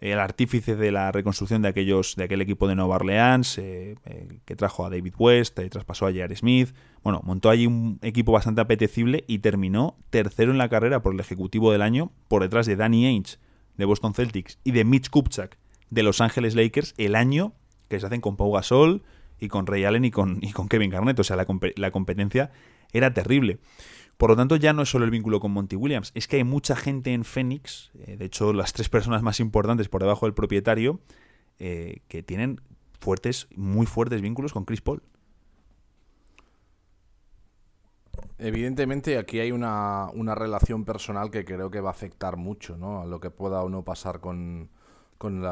el artífice de la reconstrucción de aquellos de aquel equipo de Nueva Orleans eh, eh, que trajo a David West, y traspasó a J.R. Smith, bueno, montó allí un equipo bastante apetecible y terminó tercero en la carrera por el ejecutivo del año por detrás de Danny Ainge de Boston Celtics y de Mitch Kupchak de Los Ángeles Lakers el año que se hacen con Pau Gasol y con Ray Allen y con, y con Kevin Garnett. O sea, la, la competencia era terrible. Por lo tanto, ya no es solo el vínculo con Monty Williams, es que hay mucha gente en Phoenix, eh, de hecho, las tres personas más importantes por debajo del propietario, eh, que tienen fuertes, muy fuertes vínculos con Chris Paul. Evidentemente aquí hay una, una relación personal que creo que va a afectar mucho ¿no? a lo que pueda o no pasar con, con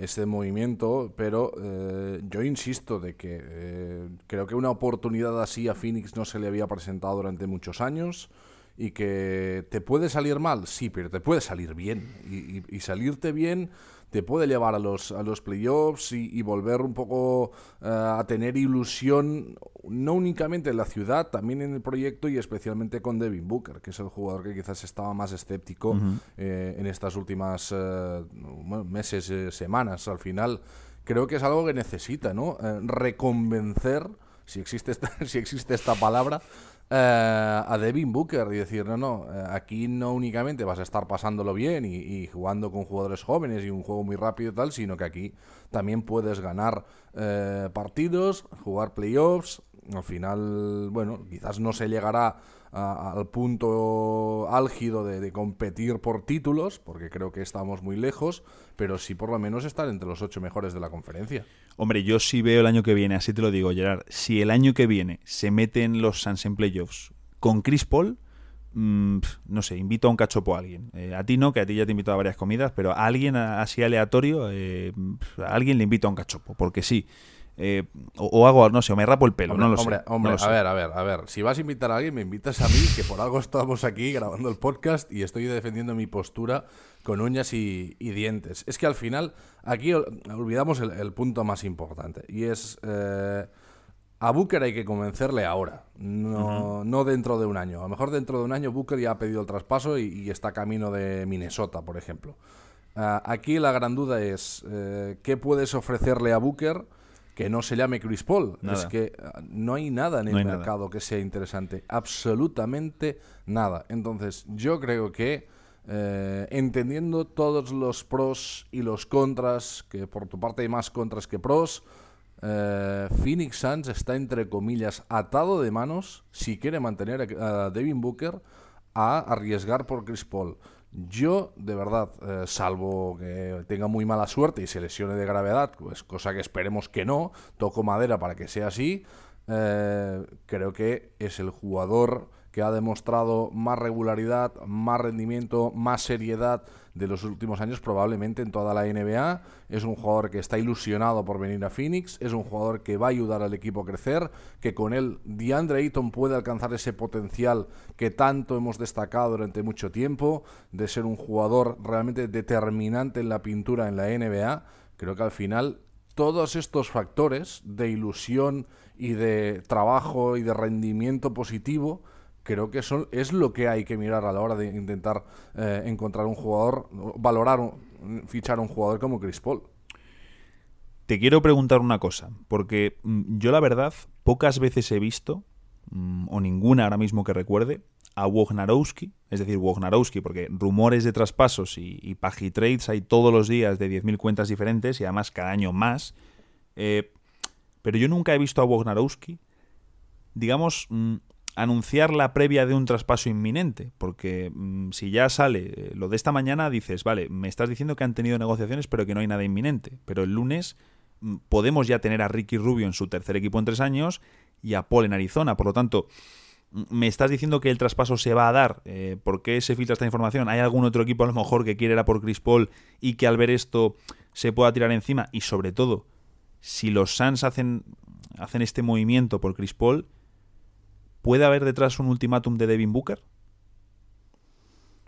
ese movimiento, pero eh, yo insisto de que eh, creo que una oportunidad así a Phoenix no se le había presentado durante muchos años y que te puede salir mal, sí, pero te puede salir bien. Y salirte bien te puede llevar a los, a los playoffs y, volver un poco eh, a tener ilusión, no únicamente en la ciudad, también en el proyecto y especialmente con Devin Booker, que es el jugador que quizás estaba más escéptico eh, en estas últimas eh, meses, semanas. Al final, creo que es algo que necesita, ¿no? reconvencer, si existe si existe esta palabra, eh, a Devin Booker y decir, no, no, eh, aquí no únicamente vas a estar pasándolo bien y, jugando con jugadores jóvenes y un juego muy rápido y tal, sino que aquí también puedes ganar eh, partidos, jugar playoffs. Al final, bueno, quizás no se llegará al punto álgido de, competir por títulos, porque creo que estamos muy lejos, pero sí por lo menos estar entre los ocho mejores de la conferencia. Hombre, yo sí veo el año que viene, así te lo digo, Gerard, si el año que viene se meten los Suns en playoffs con Chris Paul, mm, no sé, invito a un cachopo a alguien. Eh, a ti no, que a ti ya te he invitado a varias comidas, pero a alguien así aleatorio, eh, a alguien le invito a un cachopo, porque sí. Eh, o, hago, no sé, o me rapo el pelo, no lo sé. Hombre, a ver, a ver, a ver. Si vas a invitar a alguien, me invitas a mí, que por algo estamos aquí grabando el podcast y estoy defendiendo mi postura con uñas y, dientes. Es que al final, aquí olvidamos el, punto más importante y es. Eh, a Booker hay que convencerle ahora, no, no, dentro de un año. A lo mejor dentro de un año Booker ya ha pedido el traspaso y, está camino de Minnesota, por ejemplo. Ah, aquí la gran duda es, eh, ¿qué puedes ofrecerle a Booker? Que no se llame Chris Paul. Es que ah, no hay nada en el mercado que sea interesante. Absolutamente nada. Entonces, yo creo que eh, entendiendo todos los pros y los contras, que por tu parte hay más contras que pros, eh, Phoenix Suns está entre comillas atado de manos si quiere mantener a Devin Booker a arriesgar por Chris Paul. Yo, de verdad, eh, salvo que tenga muy mala suerte y se lesione de gravedad, pues cosa que esperemos que no, toco madera para que sea así, eh, creo que es el jugador que ha demostrado más regularidad, más rendimiento, más seriedad de los últimos años probablemente en toda la NBA. Es un jugador que está ilusionado por venir a Phoenix, es un jugador que va a ayudar al equipo a crecer, que con él DeAndre Ayton puede alcanzar ese potencial que tanto hemos destacado durante mucho tiempo, de ser un jugador realmente determinante en la pintura en la NBA. Creo que al final todos estos factores de ilusión y de trabajo y de rendimiento positivo creo que eso es lo que hay que mirar a la hora de intentar eh, encontrar un jugador, valorar, fichar un jugador como Chris Paul. Te quiero preguntar una cosa, porque mm, yo la verdad pocas veces he visto, mm, o ninguna ahora mismo que recuerde, a Wognarowski, es decir, Wognarowski, porque rumores de traspasos y, y hay todos los días de 10.000 cuentas diferentes y además cada año más. Eh, pero yo nunca he visto a Wognarowski, digamos, mm, anunciar la previa de un traspaso inminente, porque mm, si ya sale eh, lo de esta mañana, dices, vale, me estás diciendo que han tenido negociaciones pero que no hay nada inminente, pero el lunes mm, podemos ya tener a Ricky Rubio en su tercer equipo en tres años y a Paul en Arizona, por lo tanto, mm, me estás diciendo que el traspaso se va a dar, eh, ¿por qué se filtra esta información? ¿Hay algún otro equipo a lo mejor que quiere ir a por Chris Paul y que al ver esto se pueda tirar encima? Y sobre todo, si los Suns hacen, hacen este movimiento por Chris Paul, ¿puede haber detrás un ultimátum de Devin Booker?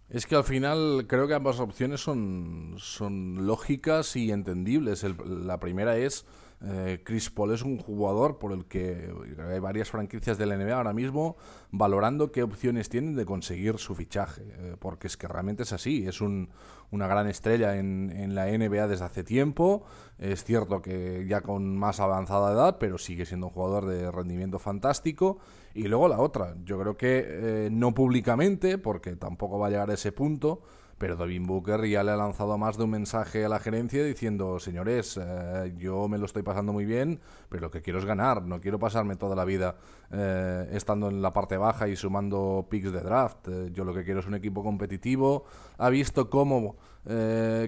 Es que al final creo que ambas opciones son, son lógicas y entendibles. la primera es eh, Chris Paul es un jugador por el que hay varias franquicias de la NBA ahora mismo valorando qué opciones tienen de conseguir su fichaje, eh, porque es que realmente es así, es una gran estrella en, en, la NBA desde hace tiempo, es cierto que ya con más avanzada edad, pero sigue siendo un jugador de rendimiento fantástico. Y luego la otra, yo creo que eh, no públicamente, porque tampoco va a llegar a ese punto, pero Devin Booker ya le ha lanzado más de un mensaje a la gerencia diciendo, señores, eh, yo me lo estoy pasando muy bien, pero lo que quiero es ganar, no quiero pasarme toda la vida eh, estando en la parte baja y sumando picks de draft. Eh, yo lo que quiero es un equipo competitivo. Ha visto cómo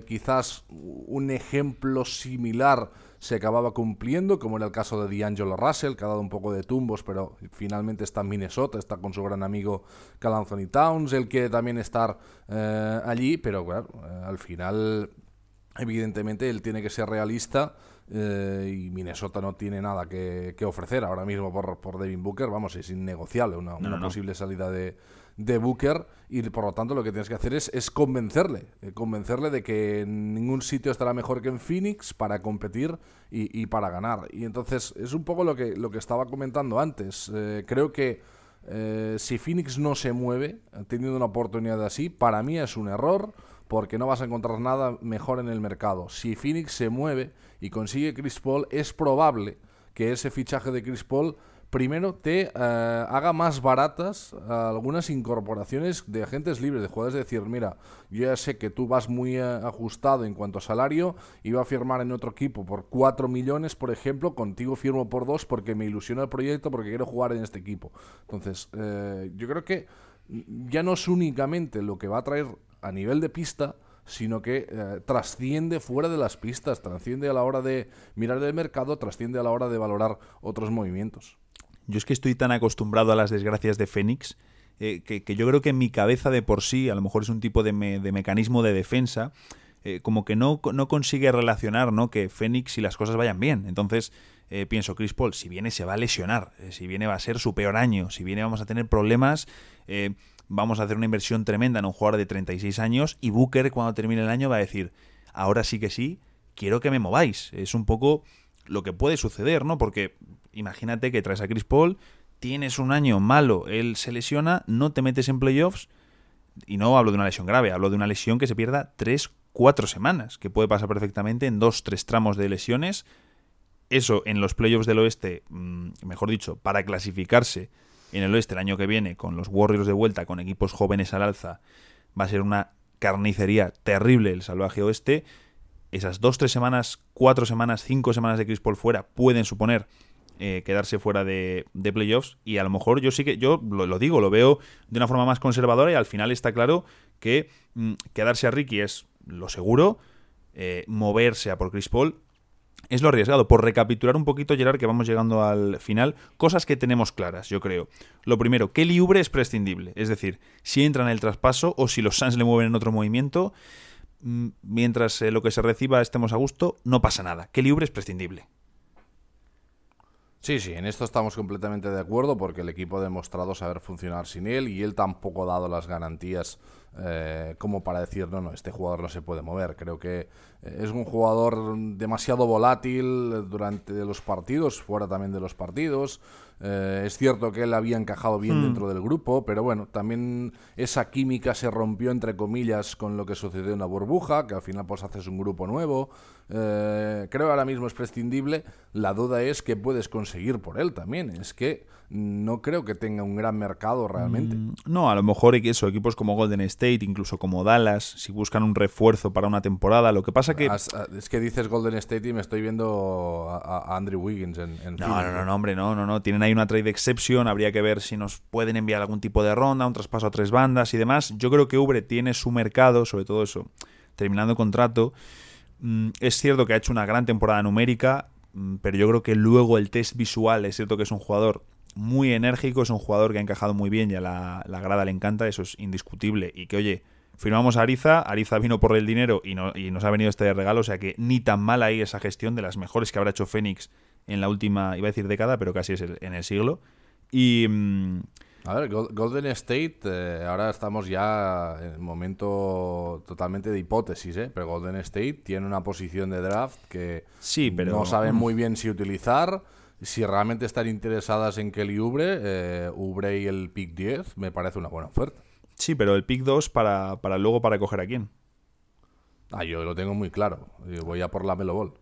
quizás un ejemplo similar se acababa cumpliendo, como era el caso de D'Angelo Russell, que ha dado un poco de tumbos, pero finalmente está en Minnesota, está con su gran amigo Cal Anthony Towns, él quiere también estar eh, allí, pero bueno, eh, al final, evidentemente, él tiene que ser realista. Eh, y Minnesota no tiene nada que, ofrecer ahora mismo por, por Devin Booker, vamos, es innegociable una, posible salida de, de Booker y por lo tanto lo que tienes que hacer es, es convencerle, eh, convencerle de que en ningún sitio estará mejor que en Phoenix para competir y, para ganar. Y entonces es un poco lo que, lo que estaba comentando antes. Eh, creo que eh, si Phoenix no se mueve teniendo una oportunidad así, para mí es un error porque no vas a encontrar nada mejor en el mercado. Si Phoenix se mueve y consigue Chris Paul, es probable que ese fichaje de Chris Paul primero te eh, haga más baratas algunas incorporaciones de agentes libres, de jugadores. De decir, mira, yo ya sé que tú vas muy eh, ajustado en cuanto a salario, iba a firmar en otro equipo por 4 millones, por ejemplo, contigo firmo por 2 porque me ilusiona el proyecto, porque quiero jugar en este equipo. Entonces, eh, yo creo que ya no es únicamente lo que va a traer a nivel de pista, sino que trasciende fuera de las pistas, trasciende a la hora de mirar el mercado, trasciende a la hora de valorar otros movimientos. Yo es que estoy tan acostumbrado a las desgracias de Fénix eh, que, yo creo que en mi cabeza de por sí, a lo mejor es un tipo de, mecanismo de defensa, eh, como que no, no, consigue relacionar ¿no? que Fénix y las cosas vayan bien. Entonces eh, pienso, Chris Paul, si viene se va a lesionar, si viene va a ser su peor año, si viene vamos a tener problemas, vamos a hacer una inversión tremenda en un jugador de 36 años y Booker cuando termine el año va a decir, ahora sí que sí, quiero que me mováis. Es un poco lo que puede suceder, ¿no? Porque imagínate que traes a Chris Paul, tienes un año malo, él se lesiona, no te metes en playoffs, y no hablo de una lesión grave, hablo de una lesión que se pierda 3, 4 semanas, que puede pasar perfectamente en 2, 3 tramos de lesiones. Eso en los playoffs del oeste, mm, mejor dicho, para clasificarse en el oeste el año que viene con los Warriors de vuelta, con equipos jóvenes al alza, va a ser una carnicería terrible el salvaje oeste. Esas 2, 3 semanas, 4 semanas, 5 semanas de Chris Paul fuera pueden suponer eh, quedarse fuera de, playoffs y a lo mejor yo sí que, yo lo, digo, lo veo de una forma más conservadora y al final está claro que mm, quedarse a Ricky es lo seguro, eh, moverse a por Chris Paul es lo arriesgado. Por recapitular un poquito, Gerard, que vamos llegando al final, cosas que tenemos claras, yo creo. Lo primero, que Liubre es prescindible. Es decir, si entra en el traspaso o si los Suns le mueven en otro movimiento, mm, mientras eh, lo que se reciba estemos a gusto, no pasa nada. Que Liubre es prescindible. Sí, sí, en esto estamos completamente de acuerdo porque el equipo ha demostrado saber funcionar sin él y él tampoco ha dado las garantías eh, como para decir, no, no, este jugador no se puede mover. Creo que eh, es un jugador demasiado volátil durante los partidos, fuera también de los partidos. Eh, es cierto que él había encajado bien hmm. dentro del grupo, pero bueno, también esa química se rompió entre comillas con lo que sucedió en la burbuja, que al final pues haces un grupo nuevo. Eh, creo ahora mismo es prescindible. La duda es qué puedes conseguir por él también. Es que no creo que tenga un gran mercado realmente. Mm, no, a lo mejor eso, equipos como Golden State, incluso como Dallas, si buscan un refuerzo para una temporada, lo que pasa que... Es que dices Golden State y me estoy viendo a, Andrew Wiggins en... en no, no, no, hombre, no, no, no. Tienen ahí una trade exception, habría que ver si nos pueden enviar algún tipo de ronda, un traspaso a tres bandas y demás. Yo creo que Ubre tiene su mercado, sobre todo eso, terminando contrato. Mm, es cierto que ha hecho una gran temporada numérica, mm, pero yo creo que luego el test visual, es cierto que es un jugador muy enérgico, es un jugador que ha encajado muy bien y a la, grada le encanta, eso es indiscutible. Y que, oye, Firmamos a Ariza, Ariza vino por el dinero y, no, y nos ha venido este regalo, o sea que ni tan mal ahí esa gestión de las mejores que habrá hecho Fénix en la última, iba a decir década, pero casi es en el siglo. Y... Mm, a ver, Golden State, eh, ahora estamos ya en el momento totalmente de hipótesis, ¿eh? pero Golden State tiene una posición de draft que sí, pero... no saben muy bien si utilizar. Si realmente están interesadas en Kelly Ubre, eh, Ubre y el pick 10 me parece una buena oferta. Sí, pero el pick 2 para, para luego para coger a quién. Ah, yo lo tengo muy claro. Voy a por la Melo Ball.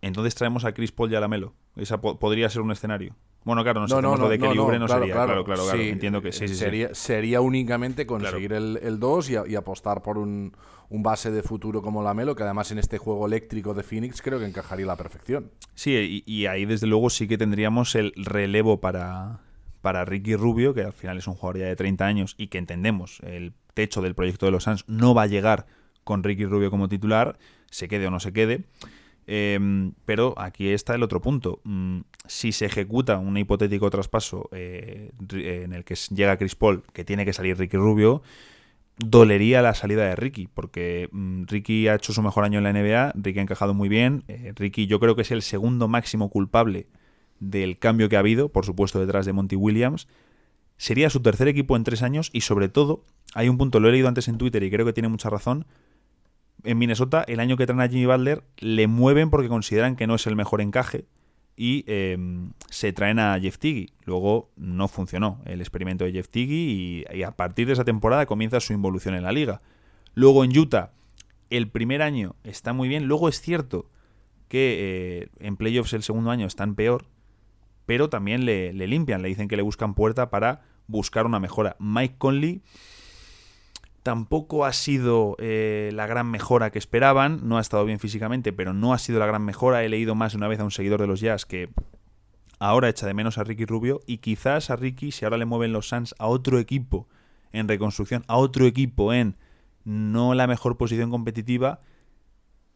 Entonces traemos a Chris Paul y a la Melo. Esa podría ser un escenario. Bueno, claro, no, no, no, de Kelly no, no sería. Claro, claro, claro. entiendo que sí, sí, sería, sería únicamente conseguir el 2 y, apostar por un, un, base de futuro como la Melo, que además en este juego eléctrico de Phoenix creo que encajaría a la perfección. Sí, y, ahí desde luego sí que tendríamos el relevo para, para Ricky Rubio, que al final es un jugador ya de 30 años y que entendemos el techo del proyecto de los Suns no va a llegar con Ricky Rubio como titular, se quede o no se quede. Em, pero aquí está el otro punto. Mm, si se ejecuta un hipotético traspaso eh, en el que llega Chris Paul, que tiene que salir Ricky Rubio, dolería la salida de Ricky, porque mm, Ricky ha hecho su mejor año en la NBA, Ricky ha encajado muy bien, eh, Ricky yo creo que es el segundo máximo culpable del cambio que ha habido, por supuesto detrás de Monty Williams, sería su tercer equipo en tres años y sobre todo, hay un punto, lo he leído antes en Twitter y creo que tiene mucha razón, en Minnesota, el año que traen a Jimmy Butler, le mueven porque consideran que no es el mejor encaje y em, se traen a Jeff Tiggy. Luego no funcionó el experimento de Jeff Tiggy y, a partir de esa temporada comienza su involución en la liga. Luego en Utah, el primer año está muy bien. Luego es cierto que eh, en playoffs el segundo año están peor, pero también le limpian, le dicen que le buscan puerta para buscar una mejora. Mike Conley tampoco ha sido eh, la gran mejora que esperaban, no ha estado bien físicamente, pero no ha sido la gran mejora. He leído más de una vez a un seguidor de los Jazz que ahora echa de menos a Ricky Rubio y quizás a Ricky, si ahora le mueven los Suns a otro equipo en reconstrucción, a otro equipo en no la mejor posición competitiva,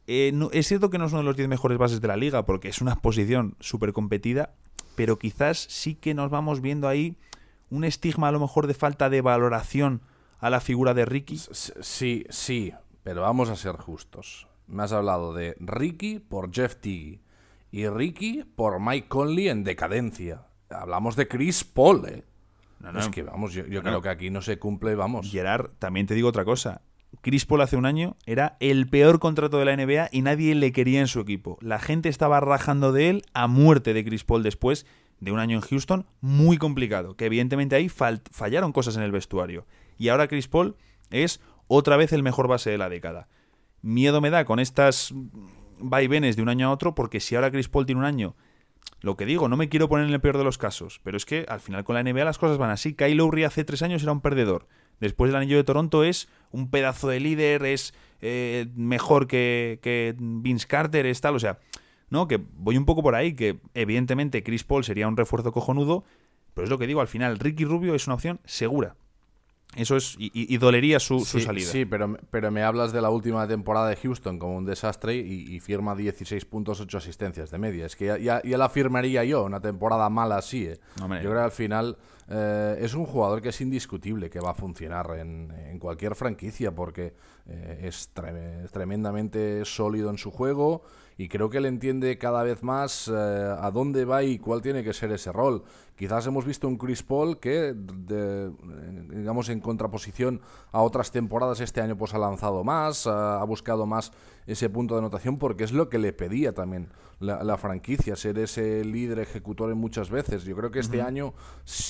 eh, es cierto que no es uno de los 10 mejores bases de la liga porque es una posición súper competida, pero quizás sí que nos vamos viendo ahí un estigma a lo mejor de falta de valoración a la figura de Ricky? Sí, sí, pero vamos a ser justos. Me has hablado de Ricky por Jeff Tiggy y Ricky por Mike Conley en decadencia. Hablamos de Chris Paul, ¿eh? es que vamos, yo, creo que aquí no se cumple, vamos. Gerard, también te digo otra cosa. Chris Paul hace un año era el peor contrato de la NBA y nadie le quería en su equipo. La gente estaba rajando de él a muerte de Chris Paul después de un año en Houston muy complicado, que evidentemente ahí fallaron cosas en el vestuario y ahora Chris Paul es otra vez el mejor base de la década. Miedo me da con estas vaivenes de un año a otro, porque si ahora Chris Paul tiene un año, lo que digo, no me quiero poner en el peor de los casos, pero es que al final con la NBA las cosas van así. Kyle Lowry hace tres años era un perdedor. Después del anillo de Toronto es un pedazo de líder, es eh, mejor que, que Vince Carter, es tal, o sea, ¿no? Que voy un poco por ahí, que evidentemente Chris Paul sería un refuerzo cojonudo, pero es lo que digo, al final Ricky Rubio es una opción segura. Eso es, y, dolería su, salida. Sí, pero, pero me hablas de la última temporada de Houston como un desastre y, firma 16 puntos, 8 asistencias de media. Es que ya, ya, la firmaría yo, una temporada mala así. ¿eh? yo creo que al final eh, es un jugador que es indiscutible que va a funcionar en, en cualquier franquicia porque eh, es, tremendamente sólido en su juego y creo que él entiende cada vez más eh, a dónde va y cuál tiene que ser ese rol. Quizás hemos visto un Chris Paul que, digamos, en contraposición a otras temporadas este año, pues ha lanzado más, ha buscado más ese punto de anotación porque es lo que le pedía también la, franquicia, ser ese líder ejecutor en muchas veces. Yo creo que este año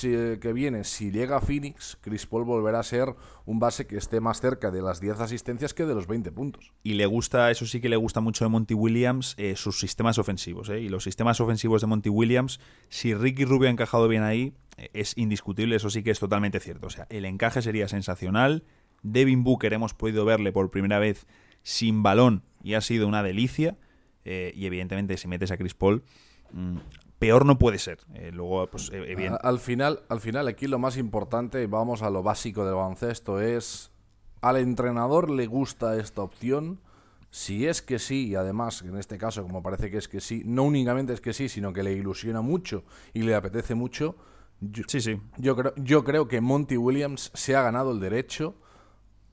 que viene, si llega a Phoenix, Chris Paul volverá a ser un base que esté más cerca de las 10 asistencias que de los 20 puntos. Y le gusta, eso sí que le gusta mucho de Monty Williams, eh, sus sistemas ofensivos. Eh. Y los sistemas ofensivos de Monty Williams, si Ricky Rubio ha bien ahí, eh, es indiscutible, eso sí que es totalmente cierto. O sea, el encaje sería sensacional. Devin Booker hemos podido verle por primera vez sin balón y ha sido una delicia. y evidentemente si metes a Chris Paul, mm, peor no puede ser. luego, pues, Al final, al final, aquí lo más importante, vamos a lo básico del baloncesto, es al entrenador le gusta esta opción. Si es que sí, y además en este caso, como parece que es que sí, no únicamente es que sí, sino que le ilusiona mucho y le apetece mucho. sí, sí. Yo creo, yo creo que Monty Williams se ha ganado el derecho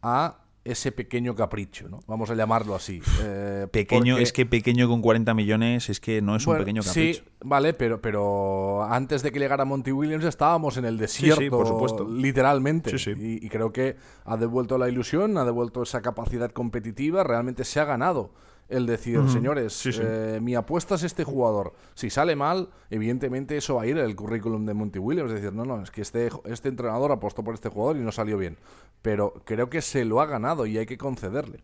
a ese pequeño capricho, ¿no? Vamos a llamarlo así. Eh, pequeño, es que pequeño con 40 millones es que no es un pequeño capricho. Sí, vale, pero, pero antes de que llegara Monty Williams estábamos en el desierto, por supuesto. literalmente. Y, y, creo que ha devuelto la ilusión, ha devuelto esa capacidad competitiva, realmente se ha ganado el decir, señores, eh, mi apuesta es este jugador. Si sale mal, evidentemente eso va a ir en el currículum de Monty Williams. Es decir, no, no, es que este, este entrenador apostó por este jugador y no salió bien. Pero creo que se lo ha ganado y hay que concederle.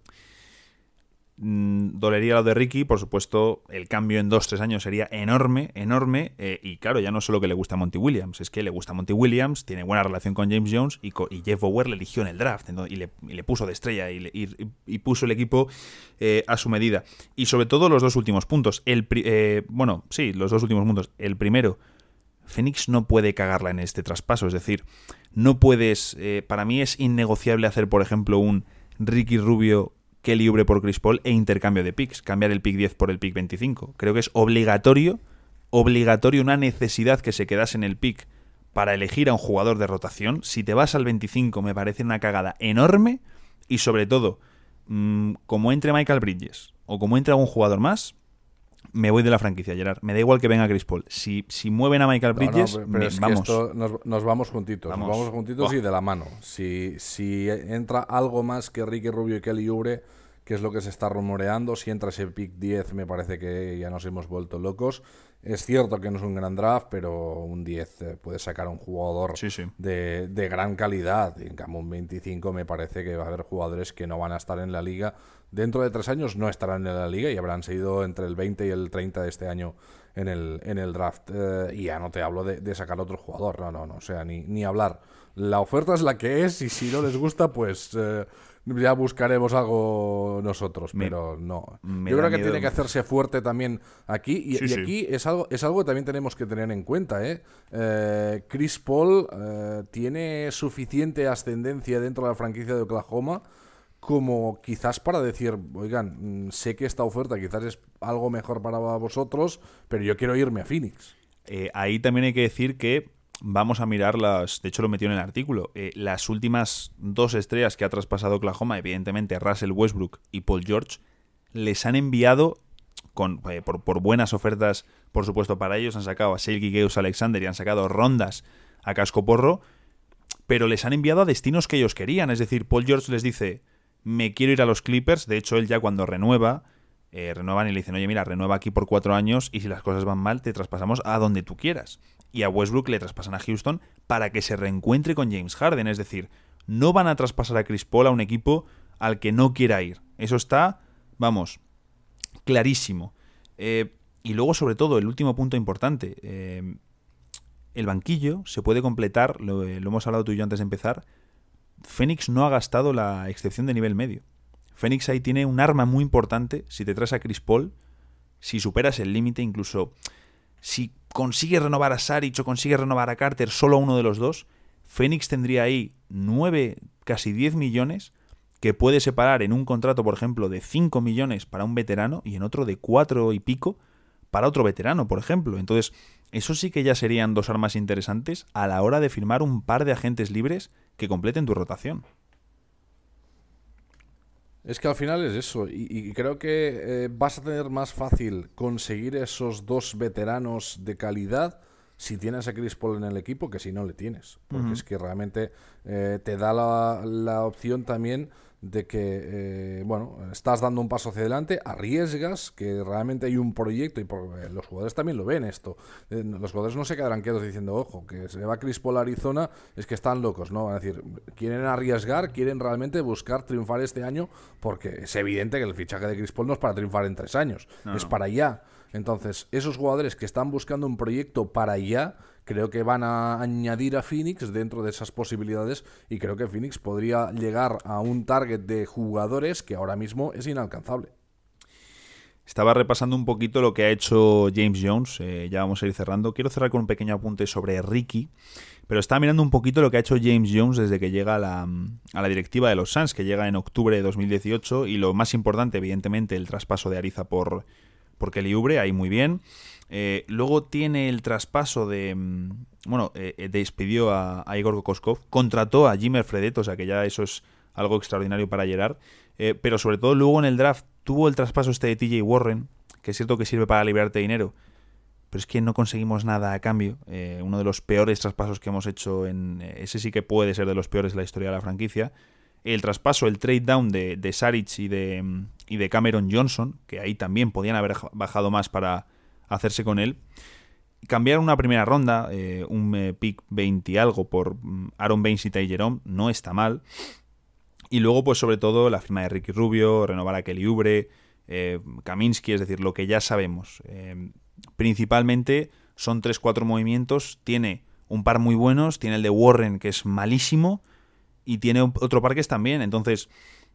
Mm, dolería lo de Ricky, por supuesto, el cambio en dos, tres años sería enorme, enorme, eh, y claro, ya no solo que le gusta Monty Williams, es que le gusta Monty Williams, tiene buena relación con James Jones y, Jeff Bower le eligió en el draft y, le, puso de estrella y, puso el equipo eh, a su medida. Y sobre todo los dos últimos puntos. El, eh, bueno, sí, los dos últimos puntos. El primero, Phoenix no puede cagarla en este traspaso, es decir, no puedes, para mí es innegociable hacer, por ejemplo, un Ricky Rubio Kelly libre por Chris Paul e intercambio de picks, cambiar el pick 10 por el pick 25. Creo que es obligatorio, obligatorio una necesidad que se quedase en el pick para elegir a un jugador de rotación. Si te vas al 25 me parece una cagada enorme y sobre todo, mm, como entre Michael Bridges o como entre algún jugador más, me voy de la franquicia, Gerard. Me da igual que venga Chris Paul. Si, si mueven a Michael Bridges, vamos. nos, vamos juntitos. Nos vamos juntitos y de la mano. Si, si entra algo más que Ricky Rubio y Kelly Ubre, que es lo que se está rumoreando, si entra ese pick 10, me parece que ya nos hemos vuelto locos. Es cierto que no es un gran draft, pero un 10 eh, puede sacar a un jugador De, de, gran calidad. En cambio, un 25 me parece que va a haber jugadores que no van a estar en la liga dentro de tres años no estarán en la liga y habrán seguido entre el 20 y el 30 de este año en el, en el draft. Eh, y ya no te hablo de, sacar otro jugador, no, no, no, o sea, ni, ni hablar. La oferta es la que es y si no les gusta, pues eh, ya buscaremos algo nosotros, pero no. Yo creo que tiene que hacerse fuerte también aquí y, aquí es algo, es algo que también tenemos que tener en cuenta. ¿eh? eh Chris Paul tiene suficiente ascendencia dentro de la franquicia de Oklahoma como quizás para decir, oigan, mm, sé que esta oferta quizás es algo mejor para vosotros, pero yo quiero irme a Phoenix. Eh, ahí también hay que decir que vamos a mirar las, de hecho lo metió en el artículo, eh, las últimas dos estrellas que ha traspasado Oklahoma, evidentemente Russell Westbrook y Paul George, les han enviado con, eh, por, buenas ofertas, por supuesto, para ellos, han sacado a Shelby Geus Alexander y han sacado rondas a casco porro, pero les han enviado a destinos que ellos querían, es decir, Paul George les dice me quiero ir a los Clippers. De hecho, él ya cuando renueva, eh, renuevan y le dicen, oye, mira, renueva aquí por cuatro años y si las cosas van mal, te traspasamos a donde tú quieras. Y a Westbrook le traspasan a Houston para que se reencuentre con James Harden. Es decir, no van a traspasar a Chris Paul a un equipo al que no quiera ir. Eso está, vamos, clarísimo. Eh, y luego, sobre todo, el último punto importante. Eh, el banquillo se puede completar, lo, lo hemos hablado tú y yo antes de empezar, Phoenix no ha gastado la excepción de nivel medio. Phoenix ahí tiene un arma muy importante si te traes a Chris Paul, si superas el límite, incluso si consigues renovar a Saric o consigues renovar a Carter, solo uno de los dos, Phoenix tendría ahí 9, casi 10 millones que puede separar en un contrato, por ejemplo, de 5 millones para un veterano y en otro de 4 y pico para otro veterano, por ejemplo. Entonces, eso sí que ya serían dos armas interesantes a la hora de firmar un par de agentes libres que completen tu rotación. Es que al final es eso, y, creo que eh, vas a tener más fácil conseguir esos dos veteranos de calidad si tienes a Chris Paul en el equipo que si no le tienes. Porque es que realmente eh, te da la, la opción también de que, eh, bueno, estás dando un paso hacia adelante, arriesgas, que realmente hay un proyecto y eh, los jugadores también lo ven esto. Eh, los jugadores no se quedarán quietos diciendo, ojo, que se va Chris Paul a Arizona, es que están locos, ¿no? Es decir, quieren arriesgar, quieren realmente buscar triunfar este año, porque es evidente que el fichaje de Chris Paul no es para triunfar en tres años, es para allá. Entonces, esos jugadores que están buscando un proyecto para allá, creo que van a añadir a Phoenix dentro de esas posibilidades y creo que Phoenix podría llegar a un target de jugadores que ahora mismo es inalcanzable. Estaba repasando un poquito lo que ha hecho James Jones, eh, ya vamos a ir cerrando. Quiero cerrar con un pequeño apunte sobre Ricky, pero estaba mirando un poquito lo que ha hecho James Jones desde que llega a la, directiva de los Suns, que llega en octubre de 2018, y lo más importante, evidentemente, el traspaso de Ariza por, por Kelly Ubre, ahí muy bien. Eh, luego tiene el traspaso de. Mm, bueno, eh, eh, despidió a, Igor Kokoskov, contrató a Jimmer Fredet, o sea que ya eso es algo extraordinario para Gerard. Eh, pero sobre todo luego en el draft tuvo el traspaso este de TJ Warren, que es cierto que sirve para liberarte dinero, pero es que no conseguimos nada a cambio. Uno de los peores traspasos que hemos hecho en... Ese sí que puede ser de los peores de la historia de la franquicia. El traspaso, el trade down de, de Saric y de, y de Cameron Johnson, que ahí también podían haber bajado más para hacerse con él. Cambiar una primera ronda, eh, un eh, pick 20 y algo por mm, Aaron Baines y Ty Jerome, no está mal. Y luego, pues sobre todo, la firma de Ricky Rubio, renovar a Kelly Ubre, eh, Kaminsky, es decir, lo que ya sabemos. principalmente son 3-4 movimientos. Tiene un par muy buenos, tiene el de Warren, que es malísimo, y tiene otro par que es también. Entonces,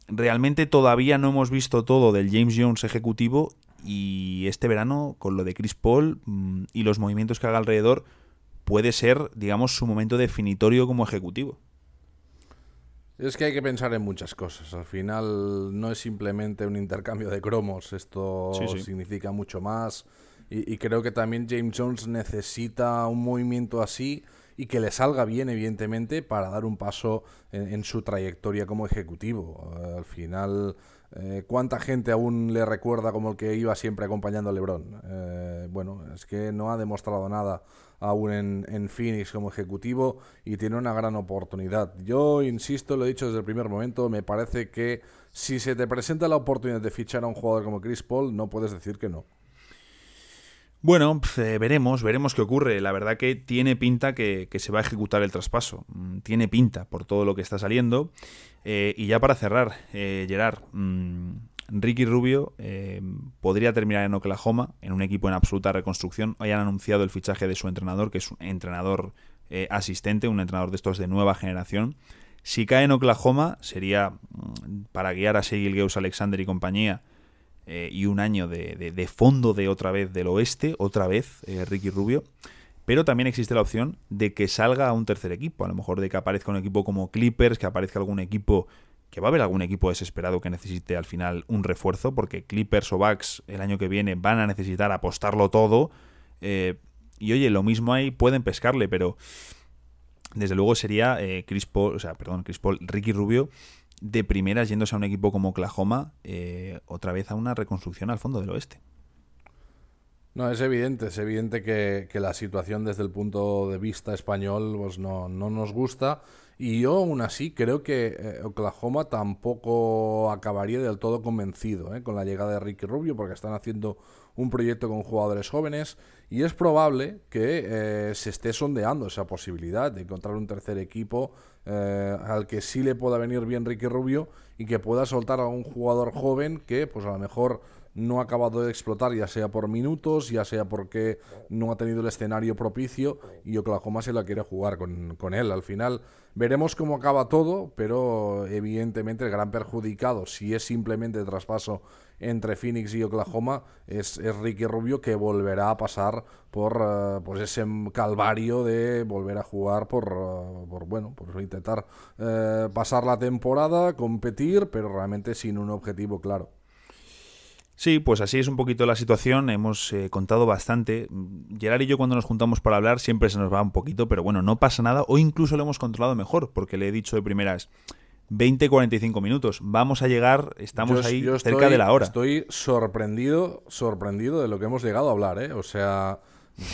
realmente todavía no hemos visto todo del James Jones ejecutivo y este verano, con lo de Chris Paul mm, y los movimientos que haga alrededor, puede ser, digamos, su momento definitorio como ejecutivo. Es que hay que pensar en muchas cosas. Al final no es simplemente un intercambio de cromos, esto significa mucho más. Y, creo que también James Jones necesita un movimiento así y que le salga bien, evidentemente, para dar un paso en su trayectoria como ejecutivo. Al final eh, ¿Cuánta gente aún le recuerda como el que iba siempre acompañando a Lebron? Eh, bueno, es que no ha demostrado nada aún en, Phoenix como ejecutivo y tiene una gran oportunidad. Yo insisto, lo he dicho desde el primer momento, me parece que si se te presenta la oportunidad de fichar a un jugador como Chris Paul, no puedes decir que no. Bueno, pues, eh, veremos, veremos qué ocurre. La verdad que tiene pinta que, se va a ejecutar el traspaso. Mm, tiene pinta por todo lo que está saliendo. Eh, y ya para cerrar, eh, Gerard, mm, Ricky Rubio podría terminar en Oklahoma, en un equipo en absoluta reconstrucción. Hoy han anunciado el fichaje de su entrenador, que es un entrenador asistente, un entrenador de estos de nueva generación. Si cae en Oklahoma, sería mm, para guiar a Sigil Geus Alexander y compañía eh, y un año de, fondo de otra vez del oeste, otra vez eh, Ricky Rubio. Pero también existe la opción de que salga a un tercer equipo, a lo mejor de que aparezca un equipo como Clippers, que aparezca algún equipo, que va a haber algún equipo desesperado que necesite al final un refuerzo, porque Clippers o Bucks el año que viene van a necesitar apostarlo todo. Eh, y oye, lo mismo ahí pueden pescarle, pero desde luego sería Chris Paul, o sea, perdón, Chris Paul, Ricky Rubio de primeras yéndose a un equipo como Oklahoma, eh, otra vez a una reconstrucción al fondo del oeste. No, es evidente, es evidente que, la situación desde el punto de vista español pues no, no nos gusta. Y yo aún así creo que eh, Oklahoma tampoco acabaría del todo convencido eh, con la llegada de Ricky Rubio, porque están haciendo un proyecto con jugadores jóvenes y es probable que se esté sondeando esa posibilidad de encontrar un tercer equipo eh, al que sí le pueda venir bien Ricky Rubio y que pueda soltar a un jugador joven que pues a lo mejor no ha acabado de explotar, ya sea por minutos, ya sea porque no ha tenido el escenario propicio y Oklahoma se la quiere jugar con, con él. Al final veremos cómo acaba todo, pero evidentemente el gran perjudicado, si es simplemente traspaso entre Phoenix y Oklahoma es, Ricky Rubio que volverá a pasar por pues ese calvario de volver a jugar por, eh, por bueno por intentar eh, pasar la temporada competir pero realmente sin un objetivo claro Sí, pues así es un poquito la situación. Hemos contado bastante. Gerard y yo cuando nos juntamos para hablar siempre se nos va un poquito, pero bueno, no pasa nada. O incluso lo hemos controlado mejor, porque le he dicho de primeras, 20-45 minutos. Vamos a llegar, estamos ahí cerca de la hora. Estoy sorprendido, sorprendido de lo que hemos llegado a hablar, ¿eh? O sea,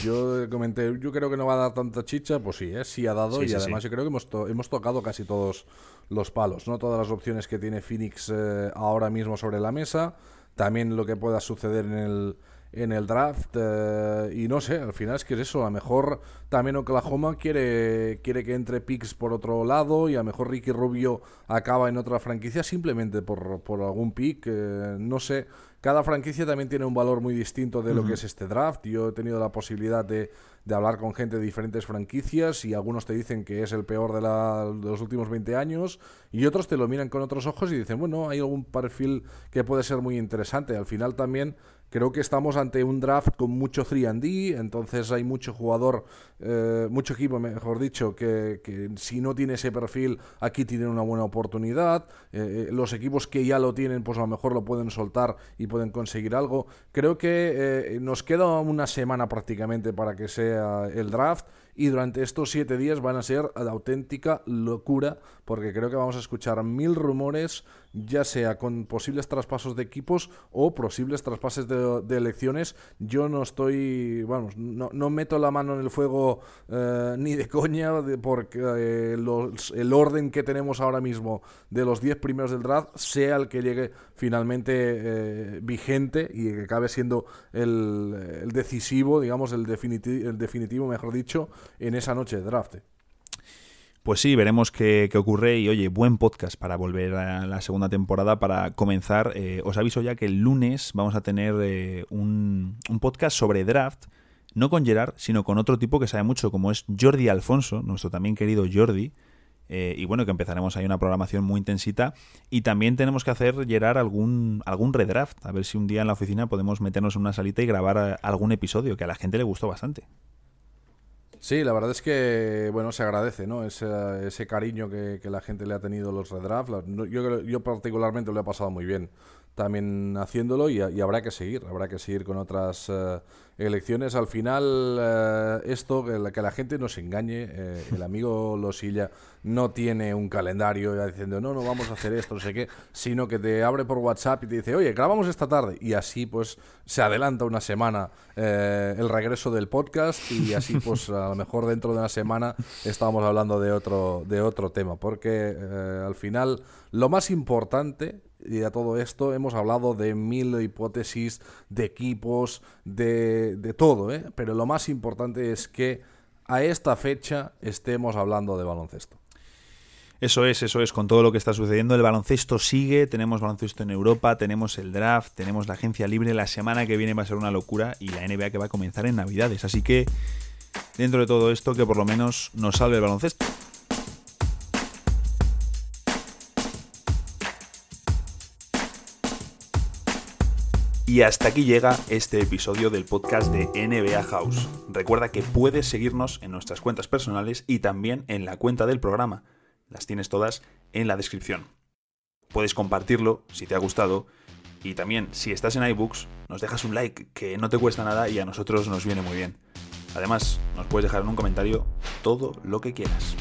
yo comenté, yo creo que no va a dar tanta chicha, pues sí, ¿eh? sí ha dado y además yo creo que hemos, hemos tocado casi todos los palos, ¿no? Todas las opciones que tiene Phoenix eh, ahora mismo sobre la mesa, también lo que pueda suceder en el en el draft eh, y no sé, al final es que es eso, a lo mejor también Oklahoma quiere, quiere que entre picks por otro lado y a lo mejor Ricky Rubio acaba en otra franquicia simplemente por, por algún pick, eh, no sé, cada franquicia también tiene un valor muy distinto de lo que es este draft, yo he tenido la posibilidad de, de, hablar con gente de diferentes franquicias y algunos te dicen que es el peor de, la, de los últimos 20 años y otros te lo miran con otros ojos y dicen, bueno, hay algún perfil que puede ser muy interesante, al final también Creo que estamos ante un draft con mucho 3D, entonces hay mucho jugador, eh, mucho equipo, mejor dicho, que, si no tiene ese perfil, aquí tienen una buena oportunidad. Eh, eh, los equipos que ya lo tienen, pues a lo mejor lo pueden soltar y pueden conseguir algo. Creo que nos queda una semana prácticamente para que sea el draft y durante estos siete días van a ser de auténtica locura porque creo que vamos a escuchar mil rumores, ya sea con posibles traspasos de equipos o posibles traspases de, elecciones. Yo no estoy, vamos, no, meto la mano en el fuego eh, ni de coña porque eh, el orden que tenemos ahora mismo de los 10 primeros del draft sea el que llegue finalmente eh, vigente y que acabe siendo el, decisivo, digamos, el, el definitivo, mejor dicho, en esa noche de draft. Pues sí, veremos qué, ocurre y oye, buen podcast para volver a la segunda temporada, para comenzar. Eh, os aviso ya que el lunes vamos a tener eh, un, podcast sobre draft, no con Gerard, sino con otro tipo que sabe mucho, como es Jordi Alfonso, nuestro también querido Jordi. Eh, y bueno, que empezaremos ahí una programación muy intensita. Y también tenemos que hacer, Gerard, algún, algún redraft. A ver si un día en la oficina podemos meternos en una salita y grabar algún episodio, que a la gente le gustó bastante. Sí, la verdad es que, bueno, se agradece, ¿no? Ese, ese cariño que, la gente le ha tenido a los redraft. Yo, yo particularmente lo he pasado muy bien también haciéndolo y, habrá que seguir, habrá que seguir con otras eh, elecciones. Al final, eh, esto, que la, que la, gente no se engañe, eh, el amigo Losilla no tiene un calendario ya diciendo, no, no vamos a hacer esto, no sé qué, sino que te abre por WhatsApp y te dice, oye, grabamos esta tarde. Y así, pues, se adelanta una semana el regreso del podcast y así, pues, a lo mejor dentro de una semana estábamos hablando de otro, de otro tema, porque al final lo más importante y a todo esto hemos hablado de mil hipótesis, de equipos, de, de todo, ¿eh? pero lo más importante es que a esta fecha estemos hablando de baloncesto. Eso es, eso es, con todo lo que está sucediendo. El baloncesto sigue, tenemos baloncesto en Europa, tenemos el draft, tenemos la agencia libre. La semana que viene va a ser una locura y la NBA que va a comenzar en Navidades. Así que, dentro de todo esto, que por lo menos nos salve el baloncesto. Y hasta aquí llega este episodio del podcast de NBA House. Recuerda que puedes seguirnos en nuestras cuentas personales y también en la cuenta del programa. Las tienes todas en la descripción. Puedes compartirlo si te ha gustado y también si estás en iBooks nos dejas un like que no te cuesta nada y a nosotros nos viene muy bien. Además, nos puedes dejar en un comentario todo lo que quieras.